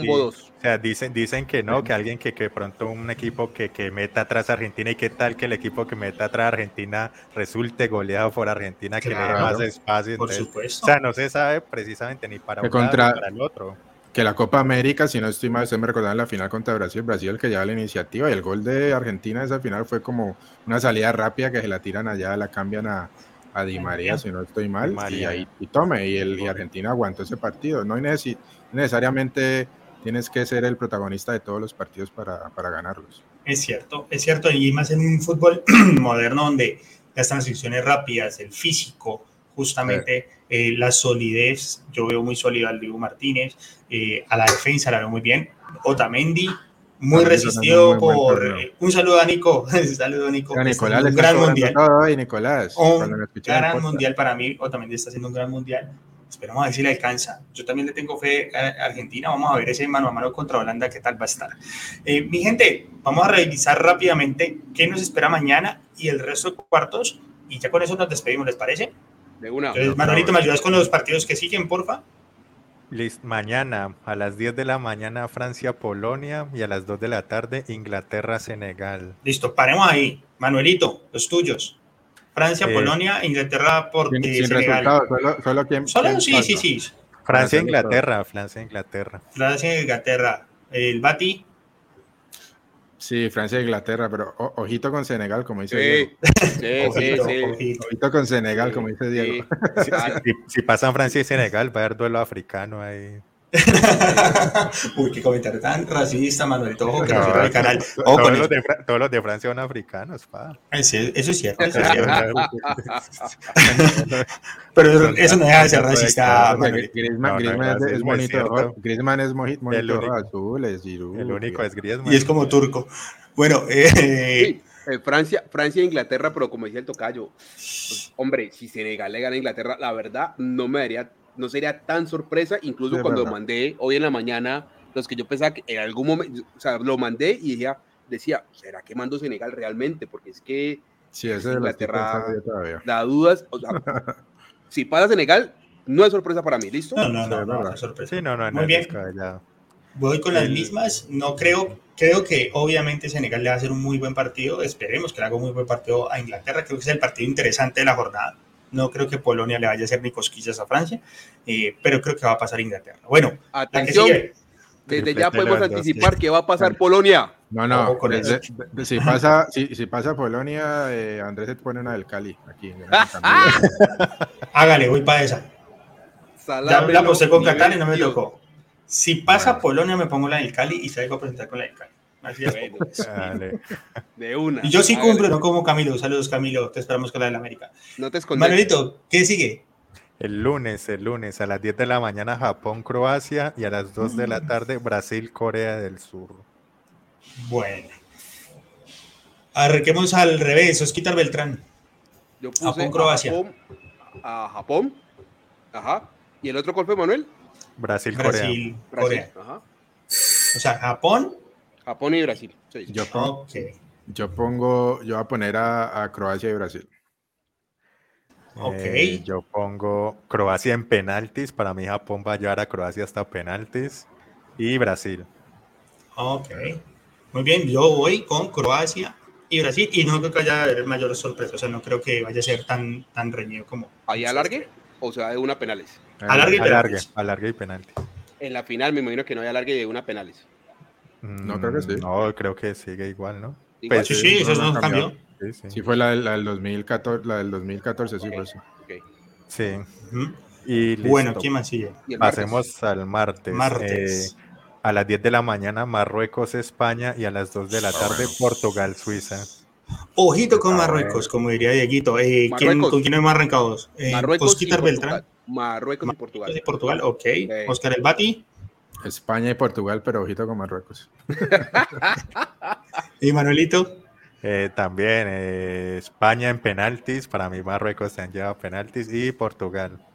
O sea, dicen, dicen que no, que alguien que, que pronto un equipo que, que meta atrás a Argentina y qué tal que el equipo que meta atrás a Argentina resulte goleado por Argentina, que le dé más espacio. Por supuesto. O sea, no se sabe precisamente ni para uno ni para el otro. Que la Copa América, si no estoy mal, usted me recordaba en la final contra Brasil, Brasil el que lleva la iniciativa y el gol de Argentina esa final fue como una salida rápida que se la tiran allá, la cambian a, a Di María, si no estoy mal, y ahí y tome, y, el, y Argentina aguantó ese partido. No hay necesidad necesariamente tienes que ser el protagonista de todos los partidos para, para ganarlos. Es cierto, es cierto, y más en un fútbol moderno donde las transiciones rápidas, el físico, justamente eh, la solidez, yo veo muy sólido al Diego Martínez, eh, a la defensa la veo muy bien, Otamendi, muy resistido por... Eh, un saludo a Nico, un saludo a Nico, Nicolás, un gran mundial. Nicolás, un gran mundial para mí, Otamendi está haciendo un gran mundial, Esperamos a ver si le alcanza. Yo también le tengo fe a Argentina. Vamos a ver ese mano a mano contra Holanda, qué tal va a estar. Eh, mi gente, vamos a revisar rápidamente qué nos espera mañana y el resto de cuartos. Y ya con eso nos despedimos, ¿les parece? De una. Entonces, Manuelito, ¿me ayudas con los partidos que siguen, porfa? Listo. Mañana a las 10 de la mañana Francia-Polonia y a las 2 de la tarde Inglaterra-Senegal. Listo, paremos ahí. Manuelito, los tuyos. Francia, Polonia, Inglaterra, por sin, sin Solo, solo, solo sí, sí, sí. Francia, Inglaterra, Francia, Inglaterra. Francia, Inglaterra. El Bati. Sí, Francia, Inglaterra, pero ojito con Senegal, como dice Diego. Sí, sí, ojito, con Senegal, como dice Diego. Si, si, pasan Francia y Senegal, va a haber duelo africano ahí. Uy, qué comentario tan racista, Manuel Tojo, que no, el canal. todos, los de, todos, los de, Francia son africanos, pa. eso es cierto. Eso es cierto. Pero eso no deja de ser racista, Manuel. Griezmann, Griezmann es, es, bonito. Griezmann es bonito, el único, azules. El único es Griezmann. Y es como turco. Bueno, eh, sí, Francia, Francia e Inglaterra, pero como decía el tocayo, pues, hombre, si Senegal le gana a Inglaterra, la verdad no me daría no sería tan sorpresa, incluso cuando lo mandé hoy en la mañana, los que yo pensaba que en algún momento, o sea, lo mandé y decía, decía ¿será que mando Senegal realmente? Porque es que sí, ese Inglaterra da dudas, o sea, si pasa Senegal, no es sorpresa para mí, ¿listo? No, no, no, no, es sorpresa. Sí, no, no, Muy bien. Voy con las mismas, no creo, creo que obviamente Senegal le va a hacer un muy buen partido, esperemos que le haga un muy buen partido a Inglaterra, creo que es el partido interesante de la jornada no creo que Polonia le vaya a hacer ni cosquillas a Francia, eh, pero creo que va a pasar Inglaterra. Bueno, atención. Desde ya podemos anticipar que va a pasar Polonia. No, no, si, pasa, si, pasa Polonia, eh, Andrés se pone una del Cali aquí. Hágale, voy para esa. ya la posé con Qatar y no me tocó. Si pasa Polonia, me pongo la del Cali y salgo a presentar con la del Cali. De una. Y yo sí cumplo, no como Camilo. Saludos, Camilo. Te esperamos con la del América. No te escondas. Manuelito, ¿qué sigue? El lunes, el lunes, a las 10 de la mañana Japón, Croacia y a las 2 de la mm. tarde Brasil, Corea del Sur. Bueno. Arrequemos al revés, Osquitar Beltrán. Yo puse Japón, Croacia. A Japón, Ajá. ¿Y el otro golpe, Manuel? Brasil, Brasil Corea. Corea. O sea, Japón, Japón y Brasil. Yo, pongo, yo pongo, yo voy a poner a, Croacia y Brasil. Ok. Eh, yo pongo Croacia en penaltis. Para mí Japón va a llevar a Croacia hasta penaltis. Y Brasil. Ok. Muy bien, yo voy con Croacia y Brasil. Y no creo que haya mayor sorpresa. O sea, no creo que vaya a ser tan, tan reñido como... ¿Ahí alargue? O sea, de una penales. Alargue y penales. Alargue y penaltis. En la final me imagino que no hay alargue de una penales. No, creo que sí. No, creo que sigue igual, ¿no? Pues, sí, sí, eso no, cambió. Sí, fue la, del 2014, la del 2014, sí, fue eso. Sí. y bueno, ¿quién más sigue? Pasemos al martes. Martes. Eh, a las 10 de la mañana, Marruecos, España, y a las 2 de la tarde, Portugal, Suiza. Ojito con Marruecos, como diría Dieguito. Eh, ¿quién, ¿Con quién hemos arrancado? Eh, Marruecos y Beltrán. Marruecos y Portugal. y Portugal, ok. Oscar El Bati. España y Portugal, pero ojito con Marruecos. ¿Y Manuelito? Eh, también eh, España en penaltis. Para mí Marruecos se han llevado penaltis y Portugal.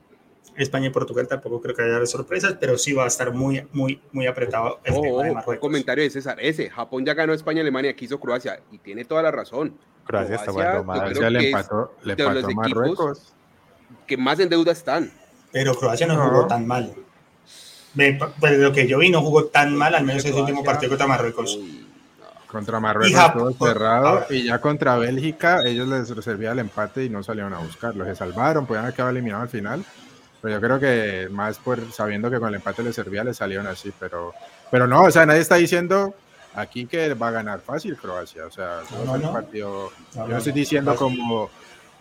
España y Portugal tampoco creo que haya sorpresas, pero sí va a estar muy, muy, muy apretado el tema de Marruecos. comentario de César, ese, Japón ya ganó España, Alemania, quiso Croacia, y tiene toda la razón. Croacia, está jugando mal. Croacia le empató, le empató a Marruecos. Que más en deuda están. Pero Croacia no, jugó tan mal. Pues lo que yo vi no jugó tan mal, al menos ese último partido contra Marruecos. Contra Marruecos todo cerrado y ya contra Bélgica ellos les servía el empate y no salieron a buscarlo. Se salvaron, podían acabar eliminados al final pero yo creo que más por sabiendo que con el empate le servía, le salieron así, pero, pero no, o sea, nadie está diciendo aquí que va a ganar fácil Croacia, o sea, no, no, partido, yo no estoy diciendo como,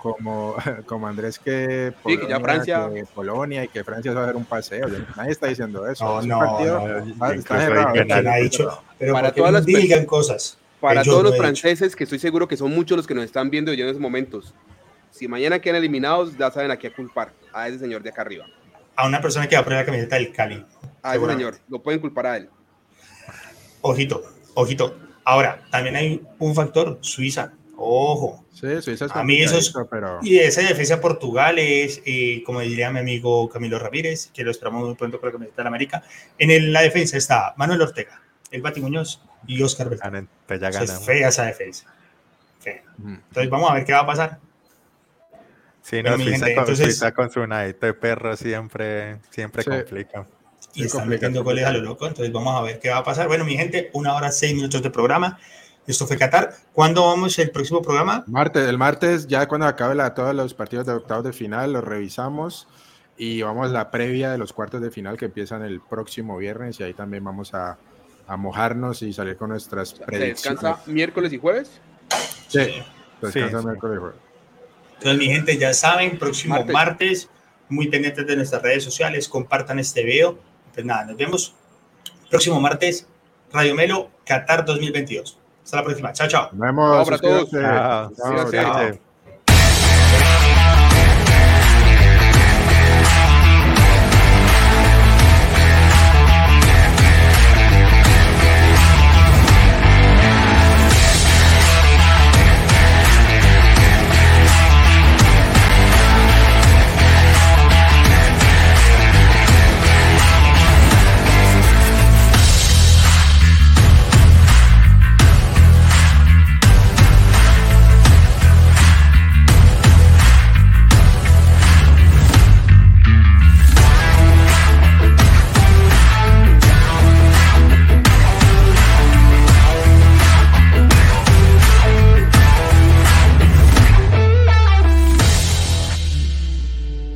como, como Andrés que, Polonia, ya Francia. que Polonia y que Francia va a hacer un paseo, nadie está diciendo eso. No, partido está dicho, pero para todas las digan cosas. Para todos los franceses, que estoy seguro que son muchos los que nos están viendo ya en esos momentos, si mañana quedan eliminados, ya saben a qué culpar, a ese señor de acá arriba. A una persona que va a poner la camiseta del Cali. A ese señor, lo pueden culpar a él. Ojito, ojito. Ahora, también hay un factor, Suiza. Ojo. Sí, Suiza A mí eso es, pero... Y esa defensa Portugal es, eh, como diría mi amigo Camilo Ramírez, que lo esperamos muy pronto con la camiseta de la América. En la defensa está Manuel Ortega, el Bati Muñoz y Oscar Beltrán. Es fea esa defensa. Entonces vamos a ver qué va a pasar. Sí, no, Suiza, con, entonces, con su nadito de perro siempre, siempre complica. Y están metiendo goles a lo loco, entonces vamos a ver qué va a pasar. Bueno, mi gente, una hora, seis minutos de programa. Esto fue Qatar. ¿Cuándo vamos el próximo programa? Martes, el martes, ya cuando acabe la, todos los partidos de octavos de final, los revisamos y vamos a la previa de los cuartos de final que empiezan el próximo viernes y ahí también vamos a, a mojarnos y salir con nuestras predicciones. ¿Se descansa miércoles y jueves? Sí, descansa sí, miércoles y jueves. Entonces, mi gente, ya saben, próximo martes. muy pendientes de nuestras redes sociales, compartan este video. Pues nada, nos vemos próximo martes, Radio Melo, Qatar 2022. Hasta la próxima. Chao, chao. Nos vemos. Chao para todos. Chao. Chao.